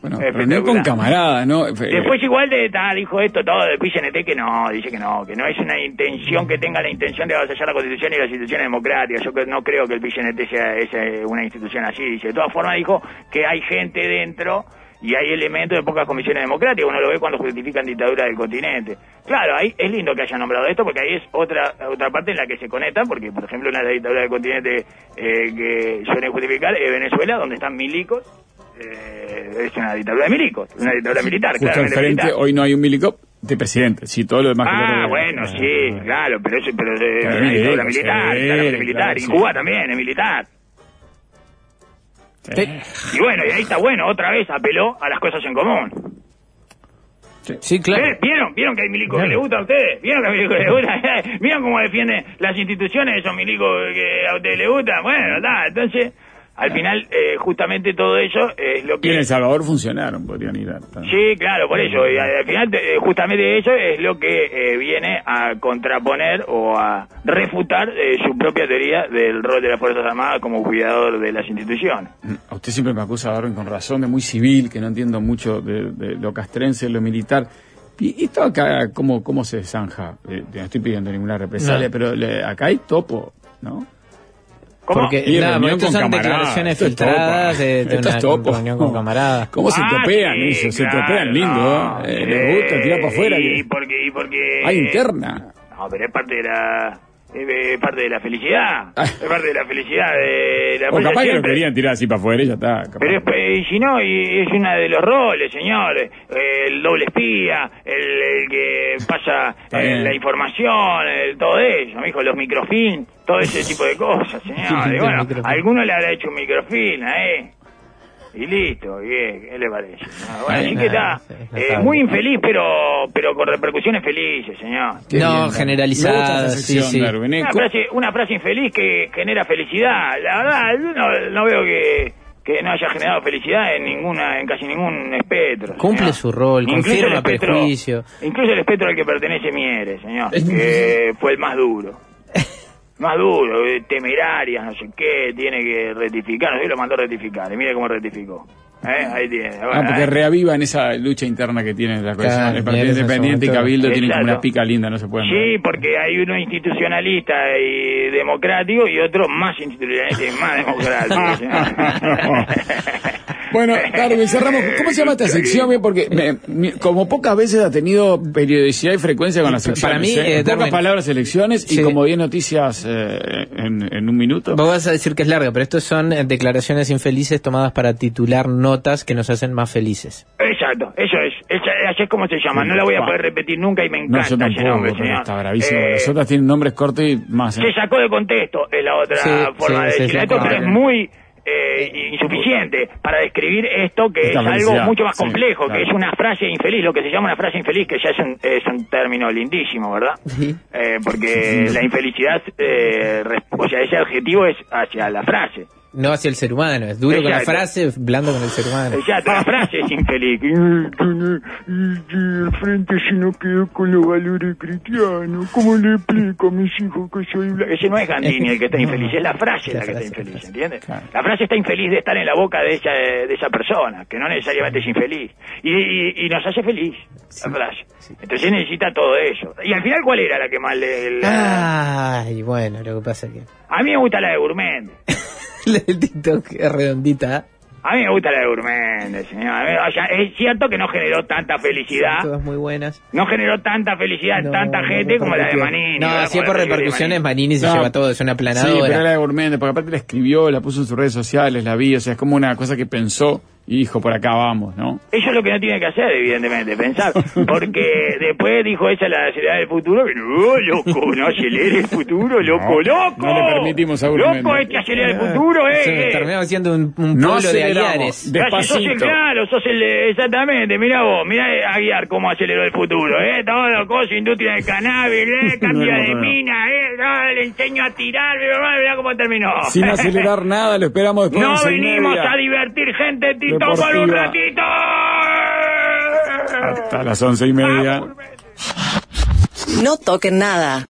Bueno, con camaradas, ¿no? Después igual de, ta, dijo esto todo del PCNT que no, dice que no, que no es una intención que tenga la intención de avasallar la Constitución y las instituciones democráticas. Yo no creo que el PCNT sea, es, eh, una institución así. Dice, de todas formas dijo que hay gente dentro y hay elementos de pocas comisiones democráticas. Uno lo ve cuando justifican dictadura del continente. Claro, ahí es lindo que haya nombrado esto porque ahí es otra otra parte en la que se conectan, porque por ejemplo una de las dictaduras del continente eh, que suelen justificar es Venezuela, donde están milicos. eh, es una dictadura de milicos, una dictadura militar, Justo claramente frente, militar. hoy no hay un milico de presidente. Sí, todo lo demás Ah, bueno, sí, claro, pero eso pero es una dictadura militar, claramente militar. claro, y sí. Cuba también es militar. Y bueno, y ahí está bueno, otra vez apeló a las cosas en común. Sí, claro. ¿Vieron? ¿Vieron que hay milicos que Claro. les gusta a ustedes? ¿Vieron que hay milicos que les gusta? (laughs) ¿Vieron cómo defienden las instituciones esos milicos que a ustedes les gustan? Bueno, está, entonces, al final, eh, justamente todo eso es lo Y en que... El Salvador funcionaron, podrían ir a... Sí, claro, por eso. Y al final, eh, justamente eso es lo que eh, viene a contraponer o a refutar eh, su propia teoría del rol de las Fuerzas Armadas como cuidador de las instituciones. A usted siempre me acusa, Darwin, con razón, de muy civil, que no entiendo mucho de, de lo castrense, lo militar. ¿Y esto acá cómo, cómo se zanja? Eh, no estoy pidiendo ninguna represalia, No. pero le- acá hay topo, ¿no? ¿Cómo? Porque Y nada, reunión estas con son camaradas, declaraciones esto es filtradas topo. de, de Esto una reunión con (laughs) camaradas. ¿Cómo se Ah, topean sí, eso? Se claro, topean lindo, no, ¿eh? Eh, sí. Les gusta tirar para afuera. Y que- porque, y porque... Hay interna. No, pero es parte de la... Es parte de la felicidad. Ah. Es parte de la felicidad de la O capaz que lo querían tirar así para afuera y ya está. capaz. Pero es, eh, y si no, y es uno de los roles, señores. Eh, el doble espía, el, el que eh, pasa eh, la información, eh, todo eso, me dijo, los microfilm, todo ese tipo de cosas, (laughs) señor. Y bueno, a alguno le habrá hecho un microfilm, ¿eh? Y listo, bien, ¿qué le parece? Ah, Bueno, así que está, eh, muy infeliz, pero pero con repercusiones felices, señor. Qué no, generalizada, sí, sí. Darwin, ¿eh? Una frase, una frase infeliz que genera felicidad. La verdad, yo no, no veo que, que no haya generado felicidad en ninguna, en casi ningún espectro. Cumple señor. su rol, Incluso confirma el espectro- prejuicio. Incluso el espectro al que pertenece Mieres, señor, que fue el más duro. (laughs) Más duro, eh, temeraria, no sé qué, tiene que rectificar, no lo mandó a rectificar, y mire cómo rectificó. ¿Eh? Ahí tiene. Ah, porque eh. reavivan esa lucha interna que tiene la coalición. Claro, el Partido Independiente y Cabildo tienen como una pica linda, no se pueden Sí, ver. porque hay uno institucionalista y democrático y otro más institucionalista y más democrático. (laughs) Bueno, Darwin, cerramos. (laughs) ¿Cómo se llama esta sección? Bien, Porque me- como pocas veces ha tenido periodicidad y frecuencia con las Para secciones. mí, ¿eh? eh, En pocas Darwin- palabras, elecciones y como 10 noticias eh, en, en un minuto. Vos vas a decir que es larga, pero estos son eh, declaraciones infelices tomadas para titular notas que nos hacen más felices. Exacto, eso es. Esa- así es como se llama. No la voy a poder repetir nunca y me No, encanta yo ese tampoco, nombre, pero señor. está bravísimo. Eh, Las otras tienen nombres cortos y más. ¿eh? se sacó de contexto, es la otra Sí, forma sí, de sí, decirlo. sí, Esto, pero claro. es muy eh, insuficiente para describir esto que Esta es algo mucho más sí, complejo, claro. que es una frase infeliz, lo que se llama una frase infeliz, que ya es un, es un término lindísimo, ¿verdad? Sí. Eh, porque la infelicidad, eh, o sea, ese adjetivo es hacia la frase. No hacia el ser humano, es duro con la Exacto. frase, blando con el ser humano. Exacto, la frase es infeliz. El (laughs) frente se no quedó con los valores cristianos. ¿Cómo le explico a mis hijos que soy blanco? Ese no es Gandini (laughs) el que está infeliz, es la frase la, La que está frase, infeliz. ¿entiendes? Claro. La frase está infeliz de estar en la boca de esa, de esa persona, que no necesariamente es infeliz. Y, y- y nos hace feliz, la frase. Entonces necesita todo eso. Y al final, ¿cuál era la que más le... la- Ay, bueno, lo que pasa es que... A mí me gusta la de Gourmet. (laughs) (laughs) La del TikTok es redondita. A mí me gusta la de Gourmet, señor. O sea, es cierto que no generó tanta felicidad. Todas muy buenas. No generó tanta felicidad en No, tanta no gente como la de. Manini. No, ¿verdad? así Como por la repercusiones, Manini. Se No, lleva todo, es una Sí, planadora. pero era de Gourméndez, porque aparte la escribió, la puso en sus redes sociales, la vi, o sea, es como una cosa que pensó y dijo, por acá vamos, ¿no? Eso es lo que no tiene que hacer, evidentemente, pensar. Porque (laughs) después dijo ella la acelerar el futuro, que no, loco, no acelere el futuro, loco, loco. no le permitimos a. Loco, este acelera el futuro, eh. Se eh. terminaba siendo un, un No pueblo de. Aguiares. De- si sos el Despacito. claro, sos el de- exactamente, mira vos, mira a guiar cómo aceleró el futuro, eh, todo cosas, industria del cannabis, eh, cambio (laughs) No, no, de no. mina, eh, no, le enseño a tirar, mira cómo terminó. Sin acelerar nada, lo esperamos después de No venimos a divertir gente, Tito, por un ratito. Hasta las once y media. No toquen nada.